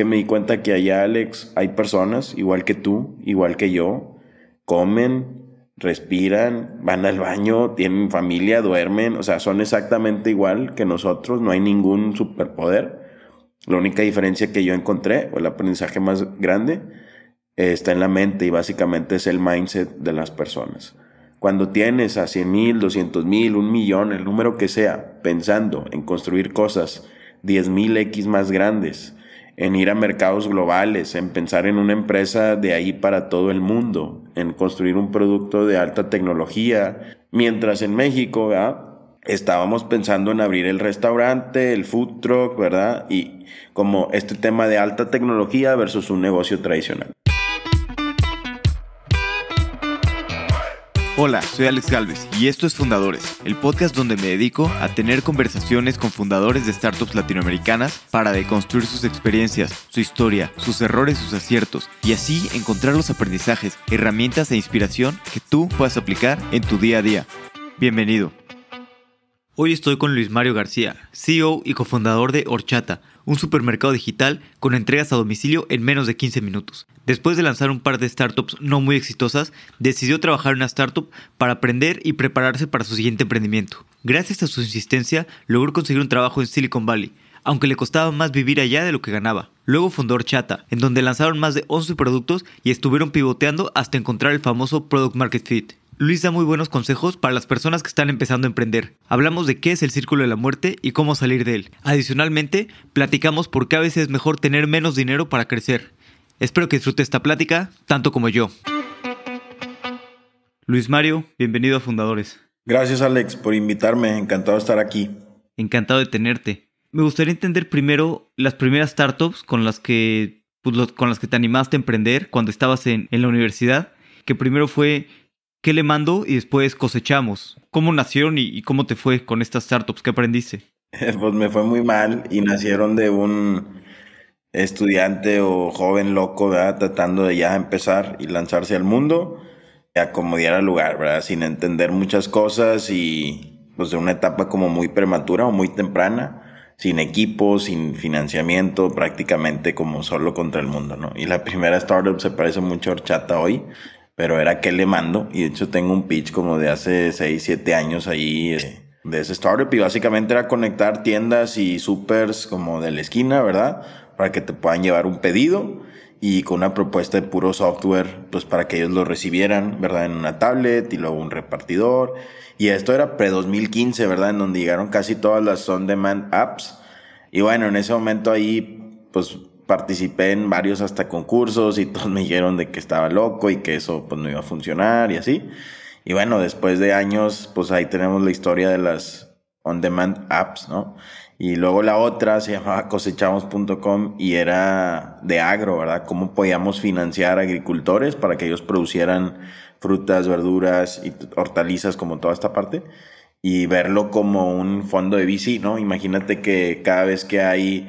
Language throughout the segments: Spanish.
que me di cuenta que allá, Alex, hay personas igual que tú, igual que yo, comen, respiran, van al baño, tienen familia, duermen, o sea, son exactamente igual que nosotros, no hay ningún superpoder. La única diferencia que yo encontré, o el aprendizaje más grande, está en la mente y básicamente es el mindset de las personas. Cuando tienes a 100 mil, 200 mil, un millón, el número que sea, pensando en construir cosas 10 mil X más grandes, en ir a mercados globales, en pensar en una empresa de ahí para todo el mundo, en construir un producto de alta tecnología, mientras en México, estábamos pensando en abrir el restaurante, el food truck, ¿verdad? Y como este tema de alta tecnología versus un negocio tradicional. Hola, soy Alex Galvez y esto es Fundadores, el podcast donde me dedico a tener conversaciones con fundadores de startups latinoamericanas para deconstruir sus experiencias, su historia, sus errores, sus aciertos y así encontrar los aprendizajes, herramientas e inspiración que tú puedas aplicar en tu día a día. Bienvenido. Hoy estoy con Luis Mario García, CEO y cofundador de Horchata, un supermercado digital con entregas a domicilio en menos de 15 minutos. Después de lanzar un par de startups no muy exitosas, decidió trabajar en una startup para aprender y prepararse para su siguiente emprendimiento. Gracias a su insistencia, logró conseguir un trabajo en Silicon Valley, aunque le costaba más vivir allá de lo que ganaba. Luego fundó Horchata, en donde lanzaron más de 11 productos y estuvieron pivoteando hasta encontrar el famoso Product Market Fit. Luis da muy buenos consejos para las personas que están empezando a emprender. Hablamos de qué es el círculo de la muerte y cómo salir de él. Adicionalmente, platicamos por qué a veces es mejor tener menos dinero para crecer. Espero que disfrute esta plática tanto como yo. Luis Mario, bienvenido a Fundadores. Gracias Alex por invitarme, encantado de estar aquí. Encantado de tenerte. Me gustaría entender primero las primeras startups con las que, pues, con las que te animaste a emprender cuando estabas en, en la universidad, que primero fue ¿Qué le mando y después cosechamos? ¿Cómo nacieron y, cómo te fue con estas startups? ¿Qué aprendiste? Pues me fue muy mal y nacieron de un estudiante o joven loco, ¿verdad? Tratando de ya empezar y lanzarse al mundo y acomodar al lugar, ¿verdad? Sin entender muchas cosas y pues de una etapa como muy prematura o muy temprana, sin equipo, sin financiamiento, prácticamente como solo contra el mundo, ¿no? Y la primera startup se parece mucho a Horchata hoy pero era que le mando y de hecho tengo un pitch como de hace 6, 7 años ahí eh, de ese startup y básicamente era conectar tiendas y supers como de la esquina, ¿verdad? Para que te puedan llevar un pedido y con una propuesta de puro software, pues para que ellos lo recibieran, ¿verdad? En una tablet y luego un repartidor. Y esto era pre-2015, ¿verdad? En donde llegaron casi todas las on-demand apps. Y bueno, en ese momento ahí, pues participé en varios hasta concursos y todos me dijeron de que estaba loco y que eso pues no iba a funcionar y así. Y bueno, después de años, pues ahí tenemos la historia de las on-demand apps, ¿no? Y luego la otra se llamaba cosechamos.com y era de agro, ¿verdad? Cómo podíamos financiar agricultores para que ellos producieran frutas, verduras y hortalizas como toda esta parte y verlo como un fondo de bici, ¿no? Imagínate que cada vez que hay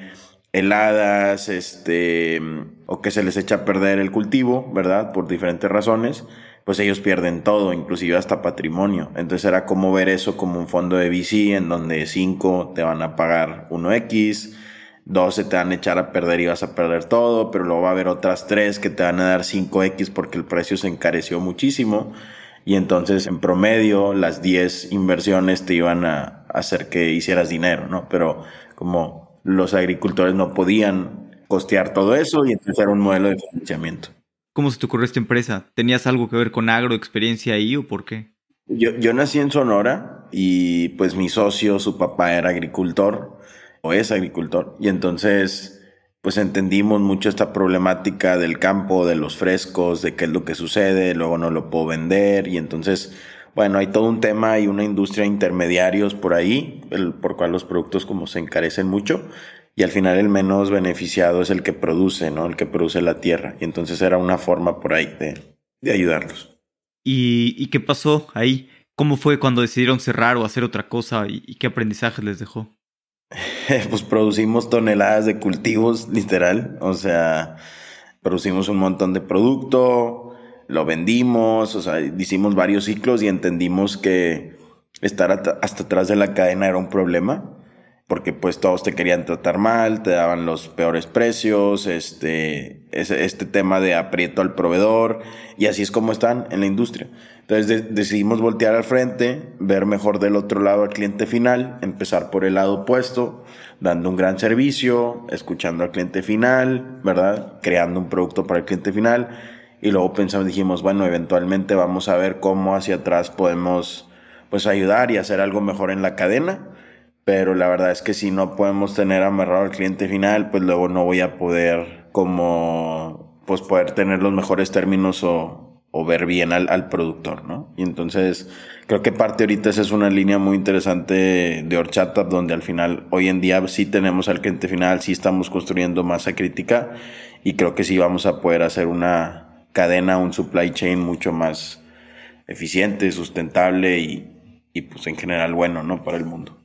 heladas, este, o que se les echa a perder el cultivo, ¿verdad? Por diferentes razones, pues ellos pierden todo, inclusive hasta patrimonio. Entonces era como ver eso como un fondo de VC en donde 5 te van a pagar 1X, 12 te van a echar a perder y vas a perder todo, pero luego va a haber otras 3 que te van a dar 5X porque el precio se encareció muchísimo. Y entonces en promedio las 10 inversiones te iban a hacer que hicieras dinero, ¿no? Pero como los agricultores no podían costear todo eso y entonces era un modelo de financiamiento. ¿Cómo se te ocurrió esta empresa? ¿Tenías algo que ver con agro, experiencia ahí o por qué? Yo, yo nací en Sonora y pues mi socio, su papá era agricultor o es agricultor y entonces pues entendimos mucho esta problemática del campo, de los frescos, de qué es lo que sucede, luego no lo puedo vender y entonces bueno, hay todo un tema y una industria de intermediarios por ahí, el, por cual los productos como se encarecen mucho y al final el menos beneficiado es el que produce, ¿no? El que produce la tierra. Y entonces era una forma por ahí de, de ayudarlos. ¿Y, ¿Y, qué pasó ahí? ¿Cómo fue cuando decidieron cerrar o hacer otra cosa? ¿Y, y qué aprendizaje les dejó? pues producimos toneladas de cultivos, literal. O sea, producimos un montón de producto, lo vendimos, o sea, hicimos varios ciclos y entendimos que estar hasta atrás de la cadena era un problema. porque pues todos te querían tratar mal, te daban los peores precios, este, este tema de aprieto al proveedor, y así es como están en la industria. Entonces decidimos voltear al frente, ver mejor del otro lado al cliente final, empezar por el lado opuesto, dando un gran servicio, escuchando al cliente final, ¿verdad? Creando un producto para el cliente final. Y luego pensamos, dijimos, bueno, eventualmente vamos a ver cómo hacia atrás podemos pues ayudar y hacer algo mejor en la cadena pero la verdad es que si no podemos tener amarrado al cliente final, pues luego no voy a poder como, pues poder tener los mejores términos o, o ver bien al, al, productor, ¿no? Y entonces creo que parte ahorita esa es una línea muy interesante de Horchata, donde al final hoy en día sí tenemos al cliente final, sí estamos construyendo masa crítica y creo que sí vamos a poder hacer una cadena, un supply chain mucho más eficiente, sustentable y, y pues en general bueno, ¿no? Para el mundo.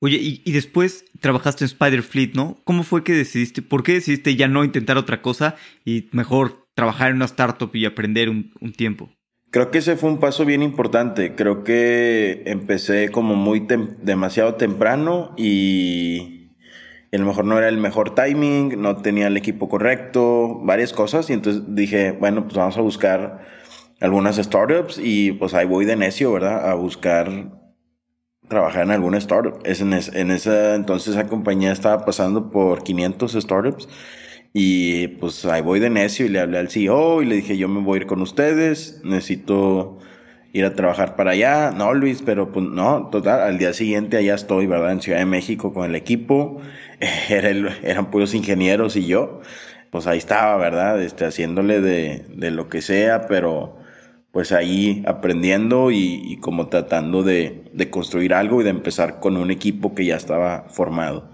Oye, y, después trabajaste en Spider Fleet, ¿no? ¿Cómo fue que decidiste, por qué decidiste ya no intentar otra cosa y mejor trabajar en una startup y aprender un, tiempo? Creo que ese fue un paso bien importante. Creo que empecé como muy demasiado temprano y a lo mejor no era el mejor timing, no tenía el equipo correcto, varias cosas. Y entonces dije, bueno, pues vamos a buscar algunas startups y pues ahí voy de necio, ¿verdad? A buscar trabajar en alguna startup. Es en, en esa entonces esa compañía estaba pasando por 500 startups y pues ahí voy de necio y le hablé al CEO y le dije yo me voy a ir con ustedes, necesito ir a trabajar para allá. No, Luis, pero pues no, total, al día siguiente allá estoy, ¿verdad? En Ciudad de México con el equipo, Era eran puros ingenieros y yo, pues ahí estaba, ¿verdad? Este, haciéndole de, de lo que sea, pero pues ahí aprendiendo y, como tratando de, construir algo y de empezar con un equipo que ya estaba formado.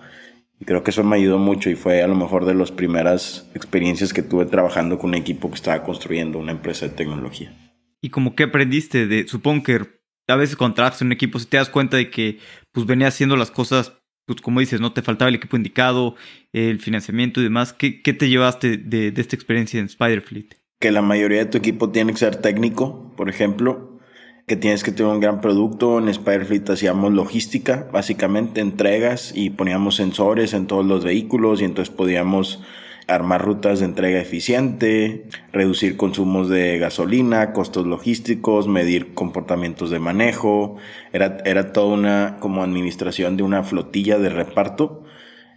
Y creo que eso me ayudó mucho y fue a lo mejor de las primeras experiencias que tuve trabajando con un equipo que estaba construyendo una empresa de tecnología. ¿Y como qué aprendiste de, supongo que a veces cuando trabajas en un equipo, si te das cuenta de que pues venía haciendo las cosas, pues como dices, no te faltaba el equipo indicado, el financiamiento y demás, ¿qué, qué te llevaste de, de esta experiencia en Spiderfleet? que la mayoría de tu equipo tiene que ser técnico, por ejemplo, que tienes que tener un gran producto. En Spiderfleet hacíamos logística, básicamente entregas y poníamos sensores en todos los vehículos y entonces podíamos armar rutas de entrega eficiente, reducir consumos de gasolina, costos logísticos, medir comportamientos de manejo. Era, era toda una como administración de una flotilla de reparto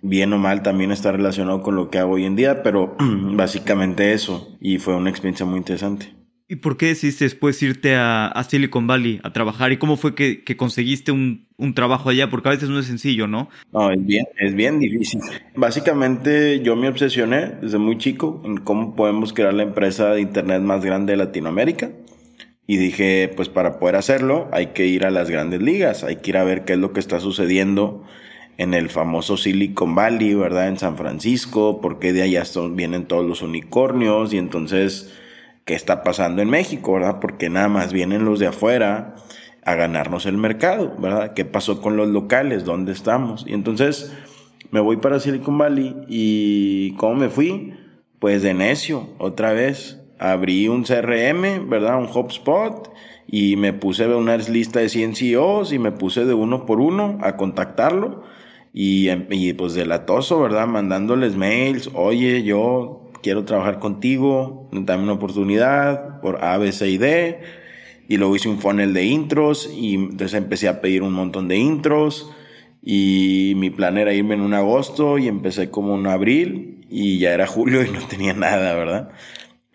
bien o mal también está relacionado con lo que hago hoy en día, pero básicamente eso. Y fue una experiencia muy interesante. ¿Y por qué decidiste después irte a, Silicon Valley a trabajar? ¿Y cómo fue que, conseguiste un, trabajo allá? Porque a veces no es sencillo, ¿no? No, es bien, es bien difícil. Básicamente yo me obsesioné desde muy chico en cómo podemos crear la empresa de Internet más grande de Latinoamérica. Y dije, pues para poder hacerlo hay que ir a las grandes ligas, hay que ir a ver qué es lo que está sucediendo en el famoso Silicon Valley, ¿verdad? En San Francisco, porque de allá son, vienen todos los unicornios y entonces, ¿qué está pasando en México, ¿verdad? Porque nada más vienen los de afuera a ganarnos el mercado, ¿verdad? ¿Qué pasó con los locales? ¿Dónde estamos? Y entonces me voy para Silicon Valley y ¿cómo me fui? Pues de necio, otra vez. Abrí un CRM, ¿verdad? Un HubSpot y me puse una lista de 100 CEOs y me puse de uno por uno a contactarlo y, y pues delatoso, ¿verdad? Mandándoles mails, oye, yo quiero trabajar contigo, dame una oportunidad por A, B, C y D. Y luego hice un funnel de intros y entonces empecé a pedir un montón de intros. Y mi plan era irme en un agosto y empecé como en abril y ya era julio y no tenía nada, ¿verdad?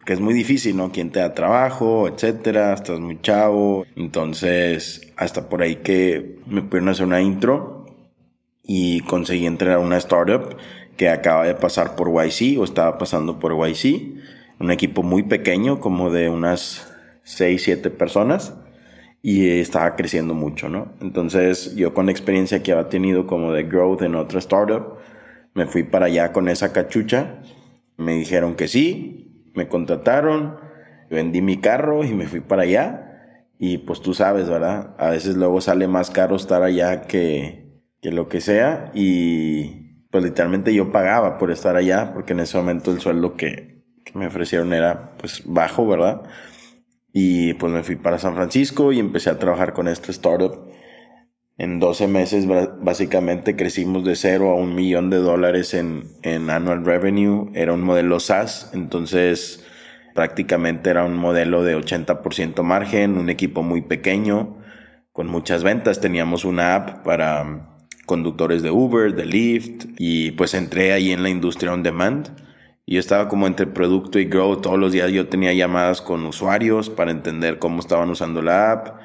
Que es muy difícil, ¿no? Quién te da trabajo, etcétera, estás muy chavo. Entonces, hasta por ahí que me pudieron hacer una intro y conseguí entrar a una startup que acaba de pasar por YC o estaba pasando por YC, un equipo muy pequeño, como de unas 6, 7 personas y estaba creciendo mucho, ¿no? Entonces yo con experiencia que había tenido como de growth en otra startup, me fui para allá con esa cachucha, me dijeron que sí, me contrataron, vendí mi carro y me fui para allá y pues tú sabes, ¿verdad? A veces luego sale más caro estar allá que, que lo que sea y pues literalmente yo pagaba por estar allá porque en ese momento el sueldo que, que me ofrecieron era pues bajo, ¿verdad? Y pues me fui para San Francisco y empecé a trabajar con esta startup En 12 meses básicamente crecimos de cero a un millón de dólares en, en annual revenue. Era un modelo SaaS, entonces prácticamente era un modelo de 80% margen, un equipo muy pequeño, con muchas ventas. Teníamos una app para conductores de Uber, de Lyft, y pues entré ahí en la industria on demand. Y yo estaba como entre producto y grow. Todos los días yo tenía llamadas con usuarios para entender cómo estaban usando la app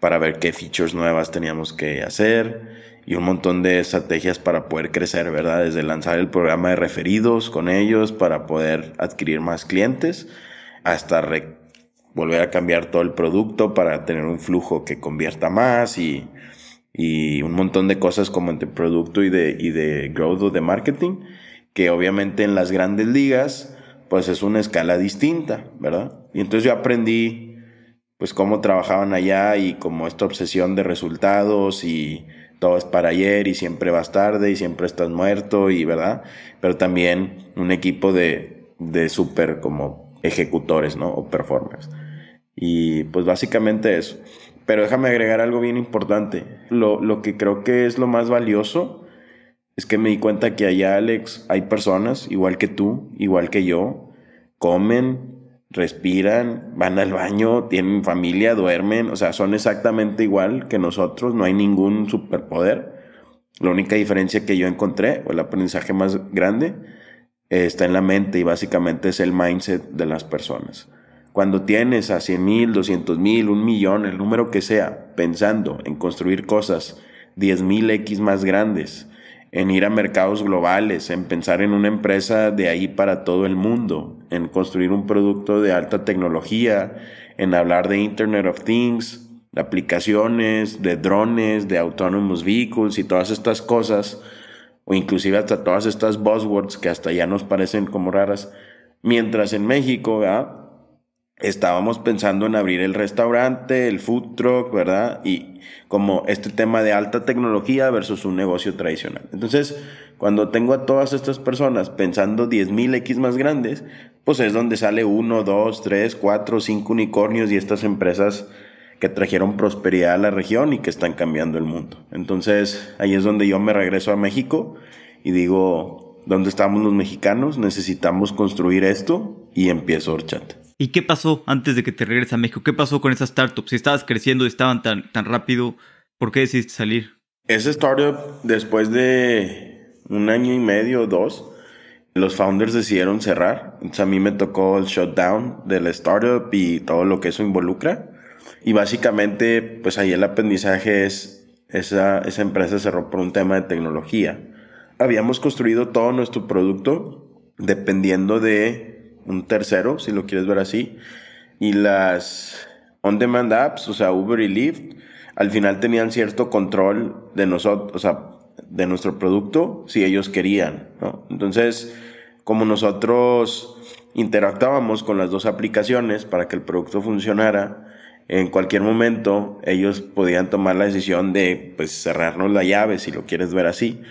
para ver qué features nuevas teníamos que hacer y un montón de estrategias para poder crecer, ¿verdad? Desde lanzar el programa de referidos con ellos para poder adquirir más clientes hasta volver a cambiar todo el producto para tener un flujo que convierta más y, y un montón de cosas como entre producto y de, y de growth o de marketing, que obviamente en las grandes ligas pues es una escala distinta, ¿verdad? Y entonces yo aprendí pues cómo trabajaban allá y como esta obsesión de resultados y todo es para ayer y siempre vas tarde y siempre estás muerto y verdad, pero también un equipo de, de súper como ejecutores, ¿no? O performers. Y pues básicamente eso. Pero déjame agregar algo bien importante. Lo, lo que creo que es lo más valioso es que me di cuenta que allá, Alex, hay personas, igual que tú, igual que yo, comen, respiran, van al baño, tienen familia, duermen, o sea, son exactamente igual que nosotros, no hay ningún superpoder. La única diferencia que yo encontré, o el aprendizaje más grande, está en la mente y básicamente es el mindset de las personas. Cuando tienes a 100 mil, 200 mil, un millón, el número que sea, pensando en construir cosas 10 mil X más grandes, en ir a mercados globales, en pensar en una empresa de ahí para todo el mundo, en construir un producto de alta tecnología, en hablar de Internet of Things, de aplicaciones, de drones, de autonomous vehicles y todas estas cosas, o inclusive hasta todas estas buzzwords que hasta ya nos parecen como raras, mientras en México, ¿verdad? Estábamos pensando en abrir el restaurante, el food truck, ¿verdad? Y como este tema de alta tecnología versus un negocio tradicional. Entonces, cuando tengo a todas estas personas pensando 10.000 mil X más grandes, pues es donde sale uno, dos, tres, cuatro, cinco unicornios y estas empresas que trajeron prosperidad a la región y que están cambiando el mundo. Entonces, ahí es donde yo me regreso a México y digo, ¿dónde estamos los mexicanos? Necesitamos construir esto y empiezo Orchat. ¿Y qué pasó antes de que te regreses a México? ¿Qué pasó con esas startups? Si estabas creciendo y estaban tan, tan rápido, ¿por qué decidiste salir? Esa startup, después de un año y medio o dos, los founders decidieron cerrar. Entonces a mí me tocó el shutdown de la startup y todo lo que eso involucra. Y básicamente, pues ahí el aprendizaje es, esa, esa empresa cerró por un tema de tecnología. Habíamos construido todo nuestro producto dependiendo de un tercero, si lo quieres ver así. Y las on-demand apps, o sea, Uber y Lyft, al final tenían cierto control de nosotros, o sea, de nuestro producto, si ellos querían, ¿no? Entonces, como nosotros interactuábamos con las dos aplicaciones para que el producto funcionara, en cualquier momento ellos podían tomar la decisión de pues cerrarnos la llave si lo quieres ver así.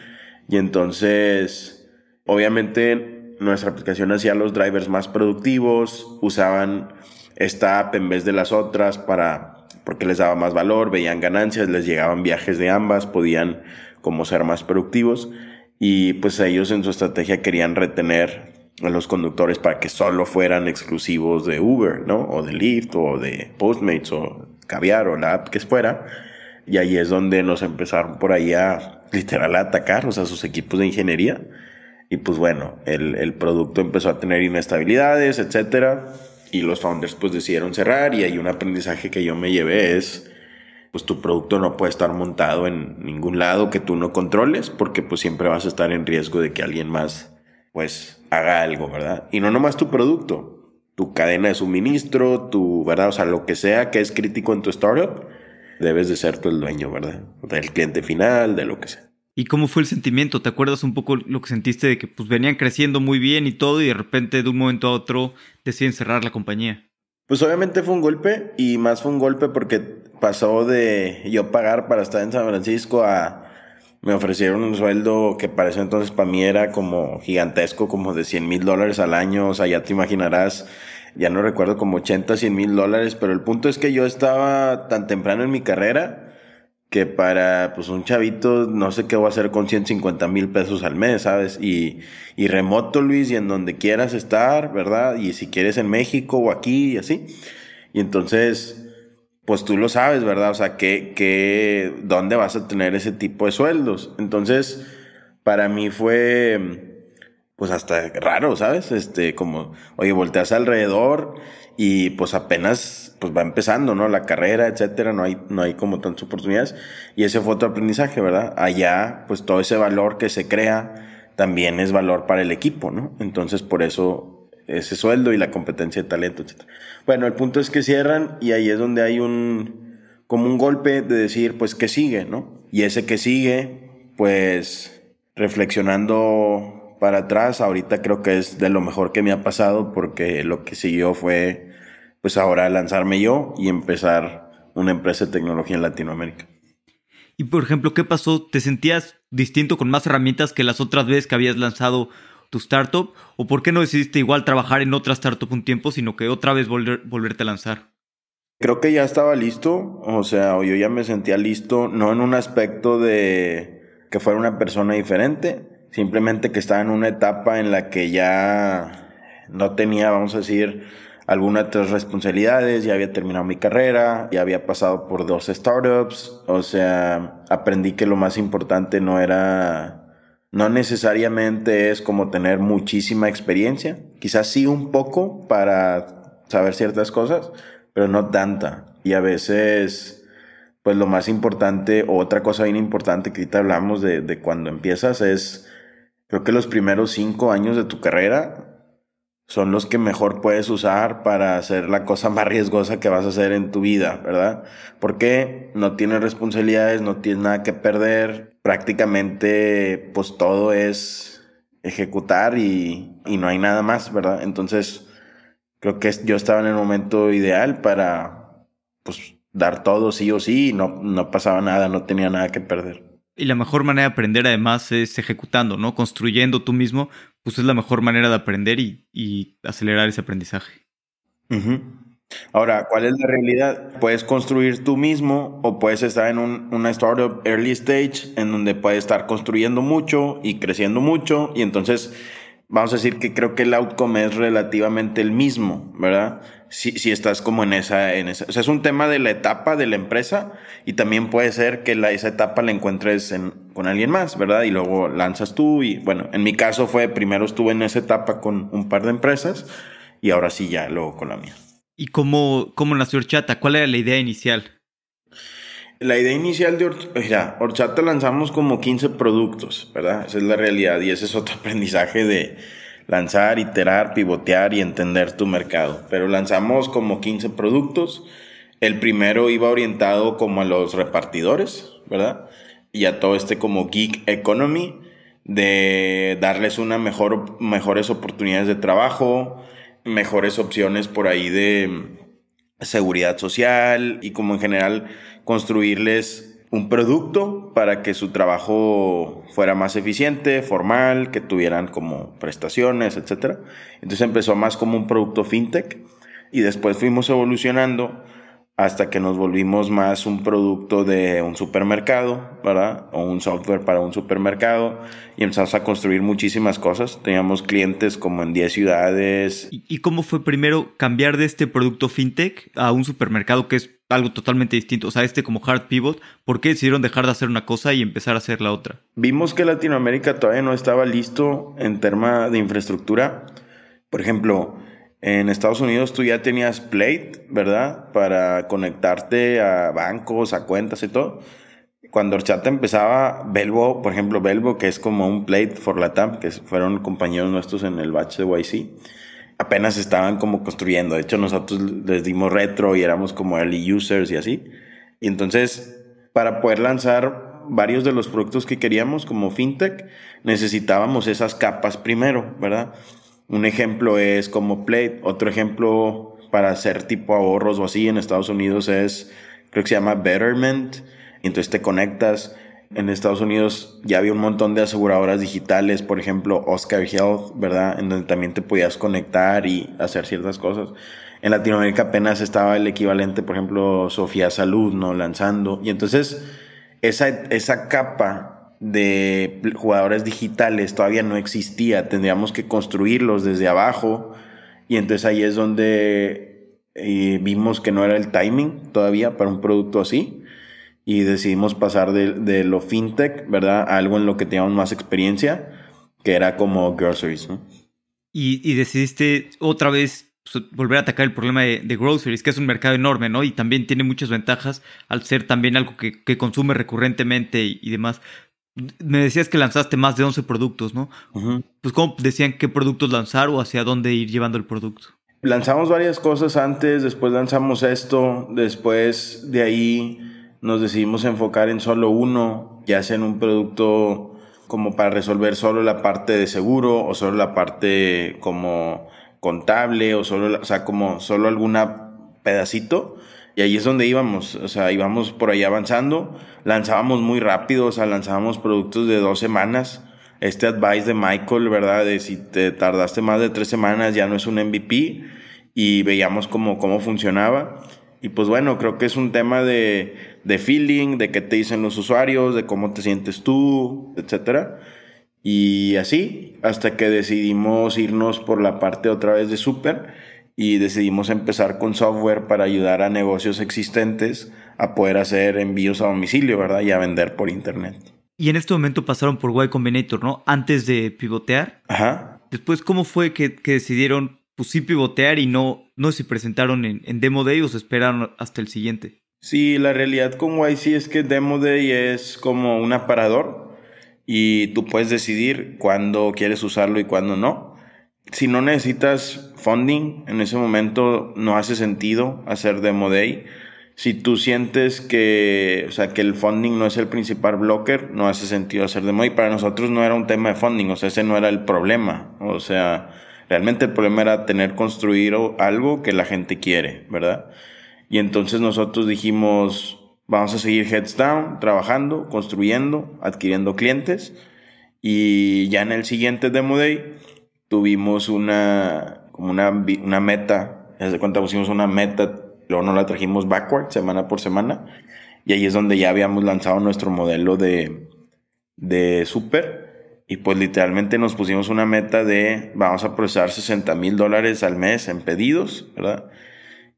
Y entonces, obviamente nuestra aplicación hacía los drivers más productivos, usaban esta app en vez de las otras para porque les daba más valor, veían ganancias, les llegaban viajes de ambas, podían como ser más productivos y pues ellos en su estrategia querían retener a los conductores para que solo fueran exclusivos de Uber, ¿no? O de Lyft o de Postmates o Caviar o la app que fuera. Y ahí es donde nos empezaron por ahí a literal a atacar, o sea, sus equipos de ingeniería y pues bueno, el, el producto empezó a tener inestabilidades, etcétera. Y los founders pues decidieron cerrar y hay un aprendizaje que yo me llevé es, pues tu producto no puede estar montado en ningún lado que tú no controles porque pues siempre vas a estar en riesgo de que alguien más pues haga algo, ¿verdad? Y no nomás tu producto, tu cadena de suministro, tu, ¿verdad? O sea, lo que sea que es crítico en tu startup, debes de ser tú el dueño, ¿verdad? Del cliente final, de lo que sea. ¿Y cómo fue el sentimiento? ¿Te acuerdas un poco lo que sentiste de que pues venían creciendo muy bien y todo y de repente de un momento a otro deciden cerrar la compañía? Pues obviamente fue un golpe y más fue un golpe porque pasó de yo pagar para estar en San Francisco a me ofrecieron un sueldo que ese entonces para mí era como gigantesco, como de 100 mil dólares al año, o sea, ya te imaginarás, ya no recuerdo como 80, 100 mil dólares, pero el punto es que yo estaba tan temprano en mi carrera que para pues un chavito no sé qué voy a hacer con 150 mil pesos al mes, ¿sabes? Y, y remoto, Luis, y en donde quieras estar, ¿verdad? Y si quieres en México o aquí y así. Y entonces, pues tú lo sabes, ¿verdad? O sea, ¿qué, qué, ¿dónde vas a tener ese tipo de sueldos? Entonces, para mí fue, pues hasta raro, ¿sabes? Este, como, oye, volteas alrededor y pues apenas pues va empezando, ¿no? La carrera, etcétera, no hay, no hay como tantas oportunidades. Y ese fue otro aprendizaje, ¿verdad? Allá, pues todo ese valor que se crea también es valor para el equipo, ¿no? Entonces, por eso ese sueldo y la competencia de talento, etcétera. Bueno, el punto es que cierran y ahí es donde hay un, como un golpe de decir, pues, ¿qué sigue, no? Y ese que sigue, pues, reflexionando para atrás, ahorita creo que es de lo mejor que me ha pasado porque lo que siguió fue pues ahora lanzarme yo y empezar una empresa de tecnología en Latinoamérica. Y por ejemplo, ¿qué pasó? ¿Te sentías distinto con más herramientas que las otras veces que habías lanzado tu startup? ¿O por qué no decidiste igual trabajar en otra startup un tiempo, sino que otra vez volverte a lanzar? Creo que ya estaba listo, o sea, yo ya me sentía listo, no en un aspecto de que fuera una persona diferente, simplemente que estaba en una etapa en la que ya no tenía, vamos a decir, algunas otras responsabilidades, ya había terminado mi carrera, ya había pasado por dos startups, o sea, aprendí que lo más importante no era, no necesariamente es como tener muchísima experiencia, quizás sí un poco para saber ciertas cosas, pero no tanta. Y a veces, pues lo más importante, o otra cosa bien importante que ahorita hablamos de, de cuando empiezas es, creo que los primeros cinco años de tu carrera son los que mejor puedes usar para hacer la cosa más riesgosa que vas a hacer en tu vida, ¿verdad? Porque no tienes responsabilidades, no tienes nada que perder, prácticamente pues todo es ejecutar y, y no hay nada más, ¿verdad? Entonces creo que yo estaba en el momento ideal para pues dar todo sí o sí y no, no pasaba nada, no tenía nada que perder. Y la mejor manera de aprender además es ejecutando, ¿no? Construyendo tú mismo, pues es la mejor manera de aprender y, acelerar ese aprendizaje. Ahora, ¿cuál es la realidad? Puedes construir tú mismo o puedes estar en un, una startup early stage en donde puedes estar construyendo mucho y creciendo mucho y entonces vamos a decir que creo que el outcome es relativamente el mismo, ¿verdad? Si, si estás como en esa, en esa, o sea, es un tema de la etapa de la empresa y también puede ser que la, esa etapa la encuentres en, con alguien más, ¿verdad? Y luego lanzas tú y bueno, en mi caso fue, primero estuve en esa etapa con un par de empresas y ahora sí ya luego con la mía. ¿Y cómo, cómo nació Horchata? ¿Cuál era la idea inicial? La idea inicial de Horchata, Horchata lanzamos como 15 productos, ¿verdad? Esa es la realidad y ese es otro aprendizaje de lanzar, iterar, pivotear y entender tu mercado. Pero lanzamos como 15 productos. El primero iba orientado como a los repartidores, ¿verdad? Y a todo este como geek economy, de darles una mejor, mejores oportunidades de trabajo, mejores opciones por ahí de seguridad social y como en general construirles un producto para que su trabajo fuera más eficiente, formal, que tuvieran como prestaciones, etc. Entonces empezó más como un producto fintech y después fuimos evolucionando hasta que nos volvimos más un producto de un supermercado, ¿verdad? O un software para un supermercado y empezamos a construir muchísimas cosas. Teníamos clientes como en 10 ciudades. ¿Y cómo fue primero cambiar de este producto fintech a un supermercado que es algo totalmente distinto? O sea, este como hard pivot, ¿por qué decidieron dejar de hacer una cosa y empezar a hacer la otra? Vimos que Latinoamérica todavía no estaba listo en tema de infraestructura. Por ejemplo, en Estados Unidos tú ya tenías Plate, ¿verdad? Para conectarte a bancos, a cuentas y todo. Cuando Horchata empezaba, Belvo, por ejemplo, Belvo, que es como un Plate for Latam, que fueron compañeros nuestros en el batch de YC, apenas estaban como construyendo. De hecho, nosotros les dimos retro y éramos como early users y así. Y entonces, para poder lanzar varios de los productos que queríamos como fintech, necesitábamos esas capas primero, ¿verdad? Un ejemplo es como Plate. Otro ejemplo para hacer tipo ahorros o así en Estados Unidos es, creo que se llama Betterment. Entonces te conectas. En Estados Unidos ya había un montón de aseguradoras digitales, por ejemplo Oscar Health, ¿verdad? En donde también te podías conectar y hacer ciertas cosas. En Latinoamérica apenas estaba el equivalente, por ejemplo, Sofía Salud, ¿no? Lanzando. Y entonces esa, esa capa de jugadores digitales todavía no existía, tendríamos que construirlos desde abajo y entonces ahí es donde eh, vimos que no era el timing todavía para un producto así y decidimos pasar de, de, lo fintech, ¿verdad? A algo en lo que teníamos más experiencia, que era como groceries, ¿no? Y, y decidiste otra vez pues, volver a atacar el problema de, de, groceries, que es un mercado enorme, ¿no? Y también tiene muchas ventajas al ser también algo que, que consume recurrentemente y, y, demás. Me decías que lanzaste más de 11 productos, ¿no? Uh -huh. Pues cómo decían qué productos lanzar o hacia dónde ir llevando el producto. Lanzamos varias cosas antes, después lanzamos esto, después de ahí nos decidimos enfocar en solo uno, ya sea en un producto como para resolver solo la parte de seguro o solo la parte como contable o solo, o sea, como solo alguna pedacito. Y ahí es donde íbamos, o sea, íbamos por ahí avanzando, lanzábamos muy rápido, o sea, lanzábamos productos de dos semanas. Este advice de Michael, ¿verdad? De si te tardaste más de tres semanas ya no es un MVP y veíamos cómo, cómo funcionaba. Y pues bueno, creo que es un tema de, de feeling, de qué te dicen los usuarios, de cómo te sientes tú, etcétera. Y así, hasta que decidimos irnos por la parte otra vez de Super y decidimos empezar con software para ayudar a negocios existentes a poder hacer envíos a domicilio, ¿verdad? Y a vender por internet. Y en este momento pasaron por Y Combinator, ¿no? Antes de pivotear. Ajá. Después, ¿cómo fue que, que decidieron, pues sí, pivotear y no, no se presentaron en, en Demo Day o se esperaron hasta el siguiente? Sí, la realidad con YC es que Demo Day es como un aparador y tú puedes decidir cuándo quieres usarlo y cuándo no. Si no necesitas funding, en ese momento no hace sentido hacer Demo Day. Si tú sientes que, o sea, que el funding no es el principal blocker, no hace sentido hacer Demo Day. Para nosotros no era un tema de funding, o sea, ese no era el problema. O sea, realmente el problema era tener construido algo que la gente quiere, ¿verdad? Y entonces nosotros dijimos, vamos a seguir heads down, trabajando, construyendo, adquiriendo clientes. Y ya en el siguiente Demo Day tuvimos una, como una, una meta, se cuenta, pusimos una meta, luego nos la trajimos backward, semana por semana. Y ahí es donde ya habíamos lanzado nuestro modelo de, de super. Y pues literalmente nos pusimos una meta de, vamos a procesar 60 mil dólares al mes en pedidos, ¿verdad?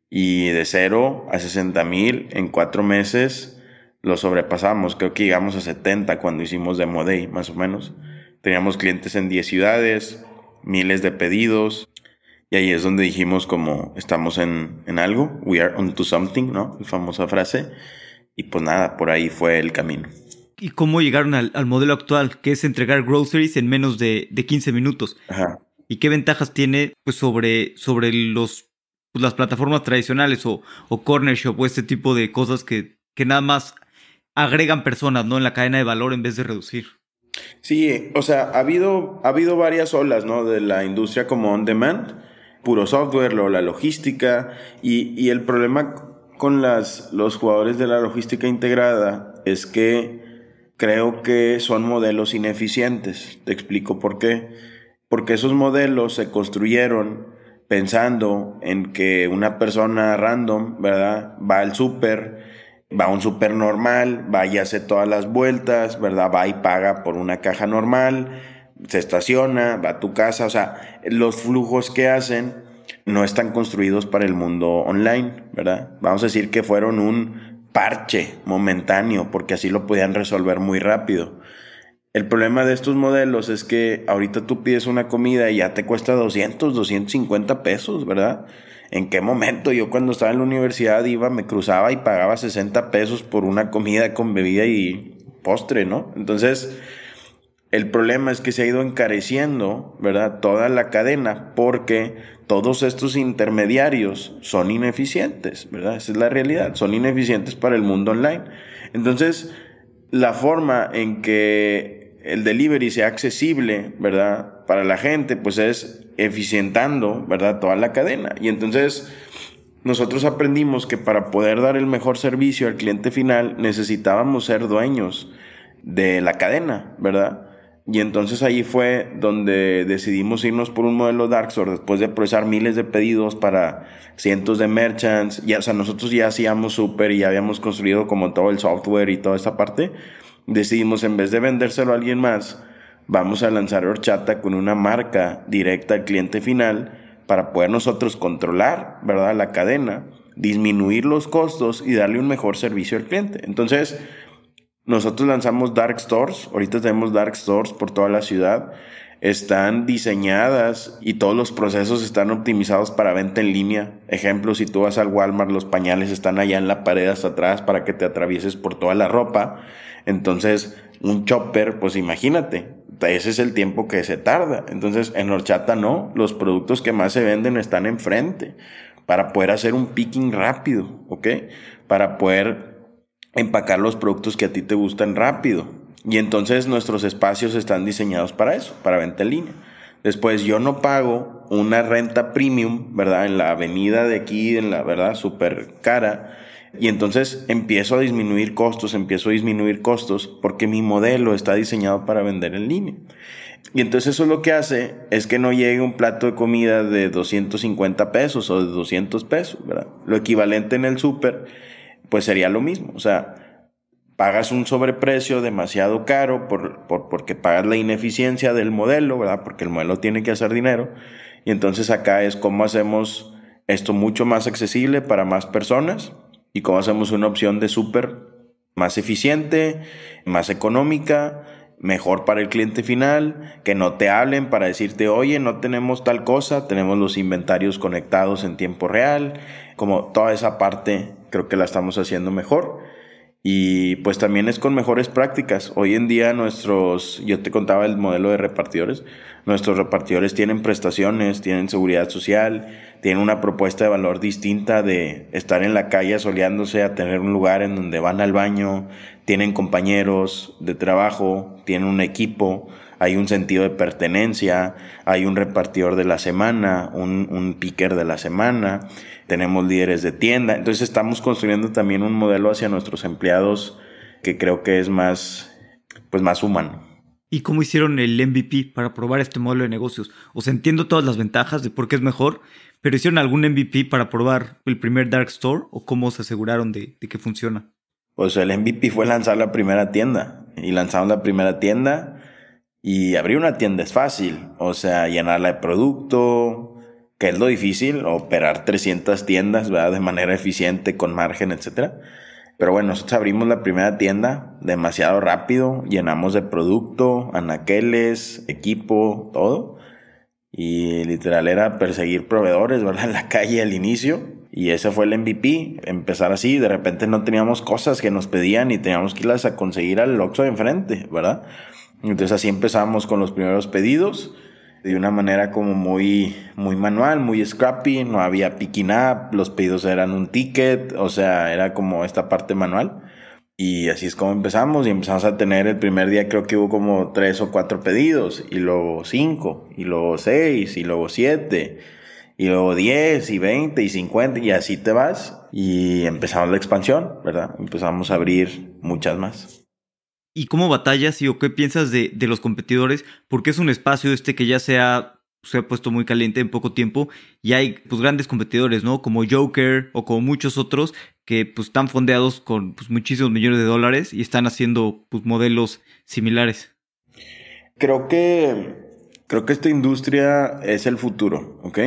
y de 0 a 60 mil en cuatro meses lo sobrepasamos. Creo que llegamos a 70 cuando hicimos Demo Day, más o menos. Teníamos clientes en 10 ciudades, miles de pedidos. Y ahí es donde dijimos como estamos en, en algo, we are onto something, ¿no? La famosa frase. Y pues nada, por ahí fue el camino. ¿Y cómo llegaron al, al modelo actual, que es entregar groceries en menos de, de 15 minutos? Ajá. ¿Y qué ventajas tiene pues, sobre, sobre los pues, las plataformas tradicionales o, o corner shop o este tipo de cosas que, que nada más agregan personas ¿no? en la cadena de valor en vez de reducir. Sí, o sea, ha habido, ha habido varias olas ¿no? de la industria como on demand, puro software, la logística, y, y el problema con las, los jugadores de la logística integrada es que creo que son modelos ineficientes. Te explico por qué. Porque esos modelos se construyeron pensando en que una persona random, ¿verdad? Va al súper, va a un súper normal, va y hace todas las vueltas, ¿verdad? Va y paga por una caja normal, se estaciona, va a tu casa, o sea, los flujos que hacen no están construidos para el mundo online, ¿verdad? Vamos a decir que fueron un parche momentáneo, porque así lo podían resolver muy rápido. El problema de estos modelos es que ahorita tú pides una comida y ya te cuesta 200, 250 pesos, ¿verdad? ¿En qué momento? Yo cuando estaba en la universidad iba, me cruzaba y pagaba 60 pesos por una comida con bebida y postre, ¿no? Entonces, el problema es que se ha ido encareciendo, ¿verdad? Toda la cadena porque todos estos intermediarios son ineficientes, ¿verdad? Esa es la realidad, son ineficientes para el mundo online. Entonces, la forma en que el delivery sea accesible, ¿verdad? Para la gente, pues es eficientando, ¿verdad? Toda la cadena. Y entonces nosotros aprendimos que para poder dar el mejor servicio al cliente final necesitábamos ser dueños de la cadena, ¿verdad? Y entonces ahí fue donde decidimos irnos por un modelo Dark Store después de procesar miles de pedidos para cientos de merchants. Ya, o sea, nosotros ya hacíamos súper y ya habíamos construido como todo el software y toda esa parte. Decidimos en vez de vendérselo a alguien más, vamos a lanzar horchata con una marca directa al cliente final para poder nosotros controlar, ¿verdad? La cadena, disminuir los costos y darle un mejor servicio al cliente. Entonces, nosotros lanzamos Dark Stores, ahorita tenemos Dark Stores por toda la ciudad, están diseñadas y todos los procesos están optimizados para venta en línea. Ejemplo, si tú vas al Walmart, los pañales están allá en la pared hasta atrás para que te atravieses por toda la ropa. Entonces, un chopper, pues imagínate, ese es el tiempo que se tarda. Entonces, en horchata no, los productos que más se venden están enfrente para poder hacer un picking rápido, ¿ok? Para poder empacar los productos que a ti te gustan rápido. Y entonces nuestros espacios están diseñados para eso, para venta en línea. Después yo no pago una renta premium, ¿verdad? En la avenida de aquí, en la verdad, súper cara. Y entonces empiezo a disminuir costos, empiezo a disminuir costos porque mi modelo está diseñado para vender en línea. Y entonces eso lo que hace es que no llegue un plato de comida de 250 pesos o de 200 pesos, ¿verdad? Lo equivalente en el súper pues sería lo mismo. O sea, pagas un sobreprecio demasiado caro por, porque pagas la ineficiencia del modelo, ¿verdad? Porque el modelo tiene que hacer dinero. Y entonces acá es cómo hacemos esto mucho más accesible para más personas y cómo hacemos una opción de súper más eficiente, más económica, mejor para el cliente final, que no te hablen para decirte, oye, no tenemos tal cosa, tenemos los inventarios conectados en tiempo real, como toda esa parte creo que la estamos haciendo mejor. Y pues también es con mejores prácticas. Hoy en día nuestros, yo te contaba el modelo de repartidores, nuestros repartidores tienen prestaciones, tienen seguridad social, tienen una propuesta de valor distinta de estar en la calle soleándose a tener un lugar en donde van al baño, tienen compañeros de trabajo, tienen un equipo, hay un sentido de pertenencia, hay un repartidor de la semana, un, un picker de la semana tenemos líderes de tienda. Entonces estamos construyendo también un modelo hacia nuestros empleados que creo que es más, pues más humano. ¿Y cómo hicieron el MVP para probar este modelo de negocios? O sea, entiendo todas las ventajas de por qué es mejor, pero ¿hicieron algún MVP para probar el primer Dark Store o cómo se aseguraron de, de que funciona? Pues el MVP fue lanzar la primera tienda y lanzamos la primera tienda y abrir una tienda es fácil, o sea, llenarla de producto, que es lo difícil, operar 300 tiendas, ¿verdad? De manera eficiente, con margen, etc. Pero bueno, nosotros abrimos la primera tienda demasiado rápido, llenamos de producto, anaqueles, equipo, todo. Y literal era perseguir proveedores, ¿verdad? En la calle al inicio. Y ese fue el MVP, empezar así, de repente no teníamos cosas que nos pedían y teníamos que irlas a conseguir al Oxxo de enfrente, ¿verdad? Entonces así empezamos con los primeros pedidos de una manera como muy, muy manual, muy scrappy, no había picking up, los pedidos eran un ticket, o sea, era como esta parte manual. Y así es como empezamos y empezamos a tener el primer día creo que hubo como tres o cuatro pedidos y luego cinco y luego seis y luego siete y luego diez y veinte y cincuenta y así te vas y empezamos la expansión, ¿verdad? Empezamos a abrir muchas más. ¿Y cómo batallas y o qué piensas de, los competidores? Porque es un espacio este que ya se ha, se ha puesto muy caliente en poco tiempo y hay pues grandes competidores, ¿no? Como Joker o como muchos otros que pues están fondeados con pues, muchísimos millones de dólares y están haciendo pues modelos similares. Creo que, creo que esta industria es el futuro, ¿ok?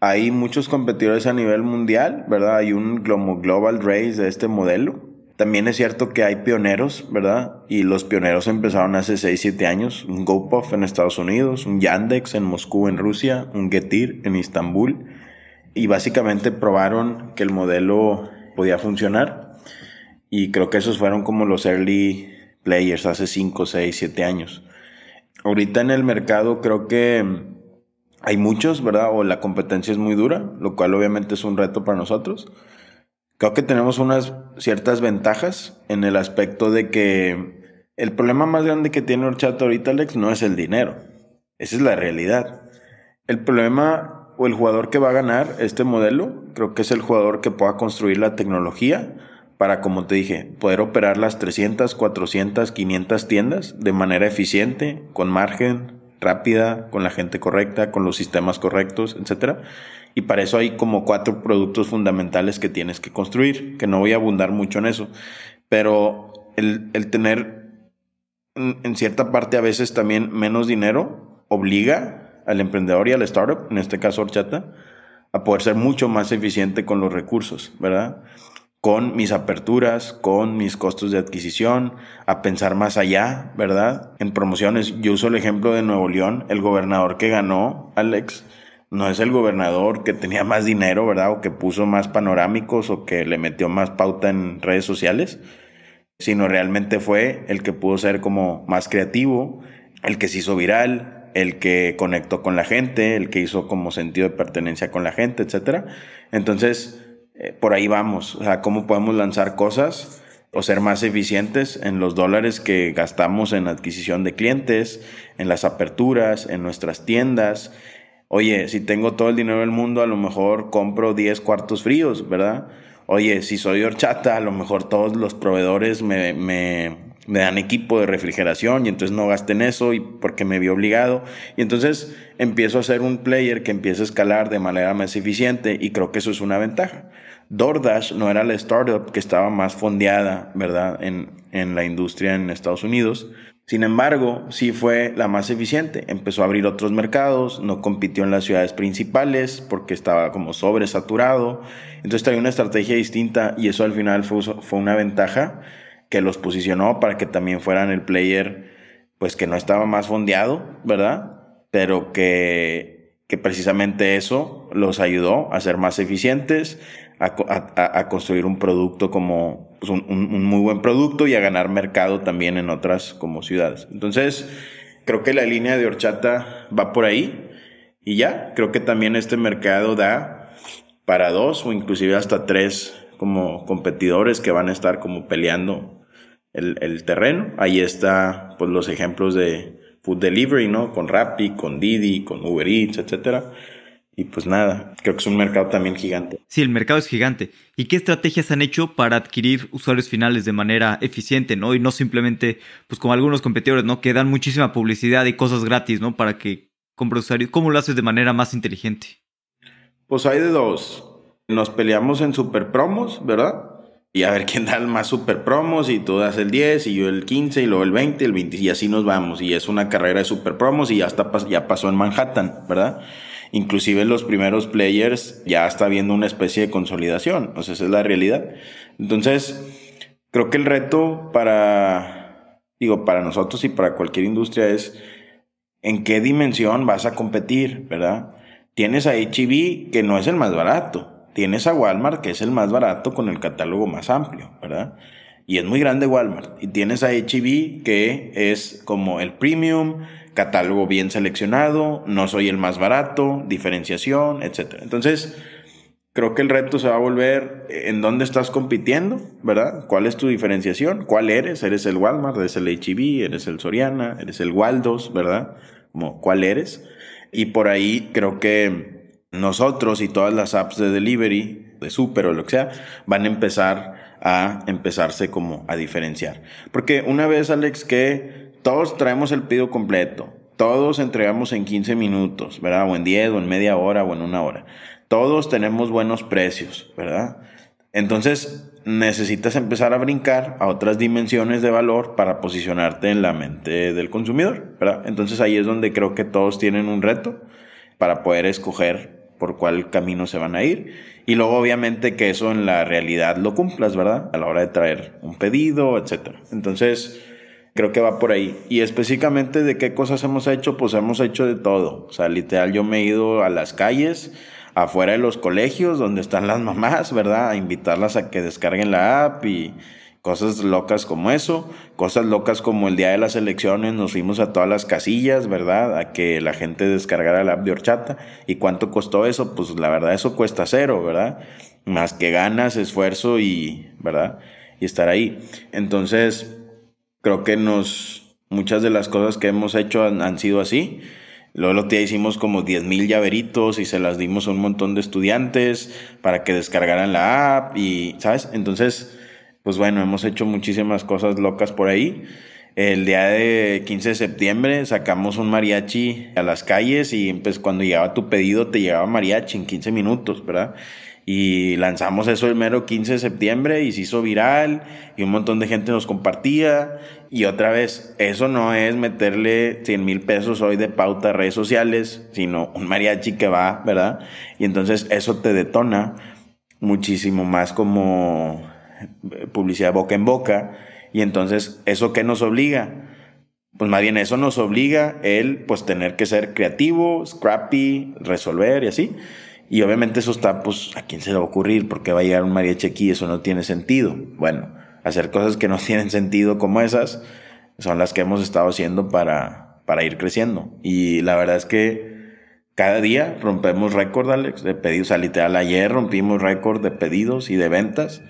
Hay muchos competidores a nivel mundial, ¿verdad? Hay un global race de este modelo también es cierto que hay pioneros, ¿verdad? Y los pioneros empezaron hace 6, 7 años. Un GoPuff en Estados Unidos, un Yandex en Moscú, en Rusia, un Getir en Istambul. Y básicamente probaron que el modelo podía funcionar. Y creo que esos fueron como los early players hace 5, 6, 7 años. Ahorita en el mercado creo que hay muchos, ¿verdad? O la competencia es muy dura, lo cual obviamente es un reto para nosotros. Creo que tenemos unas ciertas ventajas en el aspecto de que el problema más grande que tiene Horchata ahorita, Alex, no es el dinero. Esa es la realidad. El problema o el jugador que va a ganar este modelo, creo que es el jugador que pueda construir la tecnología para, como te dije, poder operar las 300, 400, 500 tiendas de manera eficiente, con margen, rápida, con la gente correcta, con los sistemas correctos, etc. Y para eso hay como cuatro productos fundamentales que tienes que construir, que no voy a abundar mucho en eso, pero el, el tener en cierta parte a veces también menos dinero obliga al emprendedor y al startup, en este caso Horchata, a poder ser mucho más eficiente con los recursos, ¿verdad? Con mis aperturas, con mis costos de adquisición, a pensar más allá, ¿verdad? En promociones, yo uso el ejemplo de Nuevo León, el gobernador que ganó, Alex, no es el gobernador que tenía más dinero, ¿verdad? O que puso más panorámicos o que le metió más pauta en redes sociales, sino realmente fue el que pudo ser como más creativo, el que se hizo viral, el que conectó con la gente, el que hizo como sentido de pertenencia con la gente, etc. Entonces, eh, por ahí vamos, o sea, cómo podemos lanzar cosas o ser más eficientes en los dólares que gastamos en adquisición de clientes, en las aperturas, en nuestras tiendas. Oye, si tengo todo el dinero del mundo, a lo mejor compro 10 cuartos fríos, ¿verdad? Oye, si soy horchata, a lo mejor todos los proveedores me, me me dan equipo de refrigeración y entonces no gasten eso y porque me vi obligado. Y entonces empiezo a ser un player que empieza a escalar de manera más eficiente y creo que eso es una ventaja. DoorDash no era la startup que estaba más fondeada, ¿verdad?, en, en la industria en Estados Unidos. Sin embargo, sí fue la más eficiente. Empezó a abrir otros mercados, no compitió en las ciudades principales porque estaba como sobresaturado. Entonces traía una estrategia distinta y eso al final fue, fue una ventaja que los posicionó para que también fueran el player, pues que no estaba más fondeado, ¿verdad? Pero que, que precisamente eso los ayudó a ser más eficientes, a, construir un producto como pues, un, un, muy buen producto y a ganar mercado también en otras como ciudades. Entonces, creo que la línea de horchata va por ahí y ya, creo que también este mercado da para dos o inclusive hasta tres como competidores que van a estar como peleando el, terreno. Ahí está pues los ejemplos de food delivery, ¿no? Con Rappi, con Didi, con Uber Eats, etcétera. Y pues nada, creo que es un mercado también gigante. Sí, el mercado es gigante. ¿Y qué estrategias han hecho para adquirir usuarios finales de manera eficiente, ¿no? Y no simplemente, pues como algunos competidores, ¿no? Que dan muchísima publicidad y cosas gratis, ¿no? Para que compre usuarios. ¿Cómo lo haces de manera más inteligente? Pues hay de dos. Nos peleamos en super promos, ¿verdad? Y a ver quién da más super promos y tú das el 10 y yo el 15 y luego el 20, el 20 y así nos vamos y es una carrera de super promos y ya ya pasó en Manhattan, ¿verdad? Inclusive los primeros players ya está viendo una especie de consolidación, o sea, esa es la realidad. Entonces, creo que el reto para digo, para nosotros y para cualquier industria es en qué dimensión vas a competir, ¿verdad? Tienes a HEB que no es el más barato, Tienes a Walmart, que es el más barato con el catálogo más amplio, ¿verdad? Y es muy grande Walmart. Y tienes a HB, que es como el premium, catálogo bien seleccionado, no soy el más barato, diferenciación, etc. Entonces, creo que el reto se va a volver en dónde estás compitiendo, ¿verdad? ¿Cuál es tu diferenciación? ¿Cuál eres? ¿Eres el Walmart? ¿Eres el HB? ¿Eres el Soriana? ¿Eres el Waldos? ¿Verdad? Como, ¿cuál eres? Y por ahí creo que nosotros y todas las apps de delivery, de super o lo que sea, van a empezar a empezarse como a diferenciar. Porque una vez, Alex, que todos traemos el pedido completo, todos entregamos en 15 minutos, ¿verdad? O en 10, o en media hora, o en una hora. Todos tenemos buenos precios, ¿verdad? Entonces necesitas empezar a brincar a otras dimensiones de valor para posicionarte en la mente del consumidor, ¿verdad? Entonces ahí es donde creo que todos tienen un reto para poder escoger por cuál camino se van a ir. Y luego obviamente que eso en la realidad lo cumplas, ¿verdad? A la hora de traer un pedido, etc. Entonces, creo que va por ahí. Y específicamente de qué cosas hemos hecho, pues hemos hecho de todo. O sea, literal, yo me he ido a las calles, afuera de los colegios, donde están las mamás, ¿verdad? A invitarlas a que descarguen la app y Cosas locas como eso, cosas locas como el día de las elecciones nos fuimos a todas las casillas, ¿verdad? A que la gente descargara la app de horchata. ¿Y cuánto costó eso? Pues la verdad eso cuesta cero, ¿verdad? Más que ganas, esfuerzo y, ¿verdad? Y estar ahí. Entonces, creo que nos, muchas de las cosas que hemos hecho han, sido así. Luego el día hicimos como 10 mil llaveritos y se las dimos a un montón de estudiantes para que descargaran la app y, ¿sabes? Entonces, pues bueno, hemos hecho muchísimas cosas locas por ahí. El día de 15 de septiembre sacamos un mariachi a las calles y pues cuando llegaba tu pedido te llegaba mariachi en 15 minutos, ¿verdad? Y lanzamos eso el mero 15 de septiembre y se hizo viral y un montón de gente nos compartía. Y otra vez, eso no es meterle 100 mil pesos hoy de pauta a redes sociales, sino un mariachi que va, ¿verdad? Y entonces eso te detona muchísimo más como publicidad boca en boca. Y entonces, ¿eso qué nos obliga? Pues más bien eso nos obliga el pues tener que ser creativo, scrappy, resolver y así. Y obviamente eso está, pues, ¿a quién se le va a ocurrir? Porque va a llegar un mariachi aquí? Eso no tiene sentido. Bueno, hacer cosas que no tienen sentido como esas son las que hemos estado haciendo para, para ir creciendo. Y la verdad es que cada día rompemos récord, Alex, de pedidos. O sea, literal, ayer rompimos récord de pedidos y de ventas.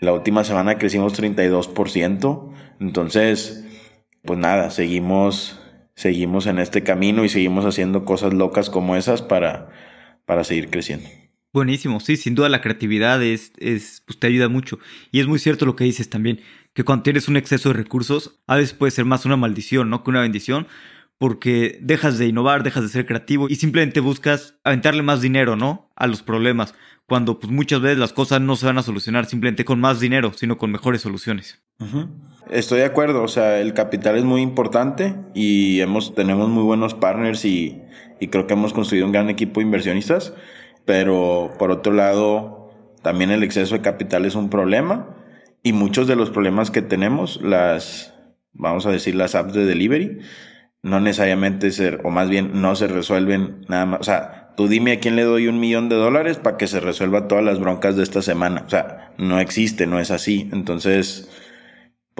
La última semana crecimos 32%. Entonces, pues nada, seguimos, seguimos en este camino y seguimos haciendo cosas locas como esas para para seguir creciendo. Buenísimo, sí, sin duda la creatividad es, es, pues te ayuda mucho. Y es muy cierto lo que dices también, que cuando tienes un exceso de recursos, a veces puede ser más una maldición, ¿no? Que una bendición, porque dejas de innovar, dejas de ser creativo y simplemente buscas aventarle más dinero, ¿no? A los problemas, cuando pues muchas veces las cosas no se van a solucionar simplemente con más dinero, sino con mejores soluciones. Estoy de acuerdo, o sea, el capital es muy importante y hemos, tenemos muy buenos partners y creo que hemos construido un gran equipo de inversionistas, pero por otro lado, también el exceso de capital es un problema y muchos de los problemas que tenemos, las, vamos a decir, las apps de delivery, no necesariamente ser, o más bien no se resuelven nada más, o sea, tú dime a quién le doy un millón de dólares para que se resuelva todas las broncas de esta semana, o sea, no existe, no es así, entonces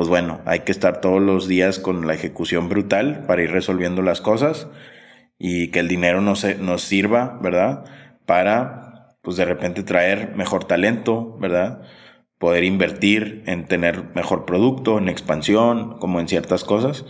pues bueno, hay que estar todos los días con la ejecución brutal para ir resolviendo las cosas y que el dinero nos, nos sirva, ¿verdad? Para, pues de repente traer mejor talento, ¿verdad? Poder invertir en tener mejor producto, en expansión, como en ciertas cosas,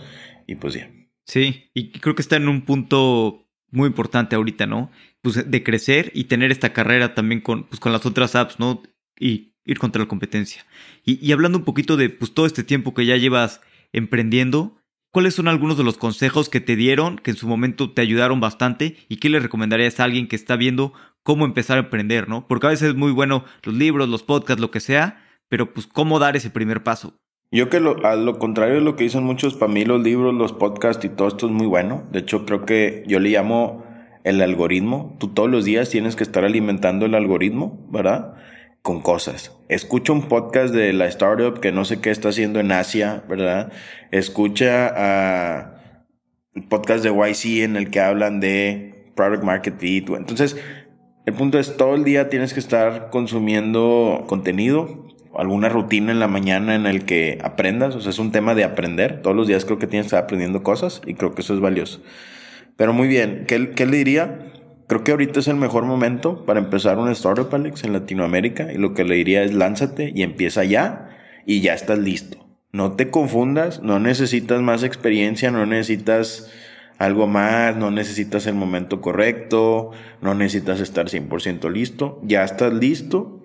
y pues ya. Sí, y creo que está en un punto muy importante ahorita, ¿no? Pues de crecer y tener esta carrera también con, pues, con las otras apps, ¿no? Y ir contra la competencia. Y, y hablando un poquito de pues, todo este tiempo que ya llevas emprendiendo, ¿Cuáles son algunos de los consejos que te dieron que en su momento te ayudaron bastante y qué le recomendarías a alguien que está viendo cómo empezar a aprender, ¿no? Porque a veces es muy bueno los libros, los podcasts, lo que sea, pero pues cómo dar ese primer paso. Yo que lo, a lo contrario de lo que dicen muchos, para mí los libros, los podcasts y todo esto es muy bueno. De hecho, creo que yo le llamo el algoritmo. Tú todos los días tienes que estar alimentando el algoritmo, ¿verdad? con cosas. Escucha un podcast de la startup que no sé qué está haciendo en Asia, ¿verdad? Escucha a un podcast de YC en el que hablan de product market fit. Entonces, el punto es todo el día tienes que estar consumiendo contenido, alguna rutina en la mañana en el que aprendas, o sea, es un tema de aprender. Todos los días creo que tienes que estar aprendiendo cosas y creo que eso es valioso. Pero muy bien, ¿qué, qué le diría? Creo que ahorita es el mejor momento para empezar un startup, Alex, en Latinoamérica. Y lo que le diría es lánzate y empieza ya y ya estás listo. No te confundas, no necesitas más experiencia, no necesitas algo más, no necesitas el momento correcto, no necesitas estar 100% listo. Ya estás listo,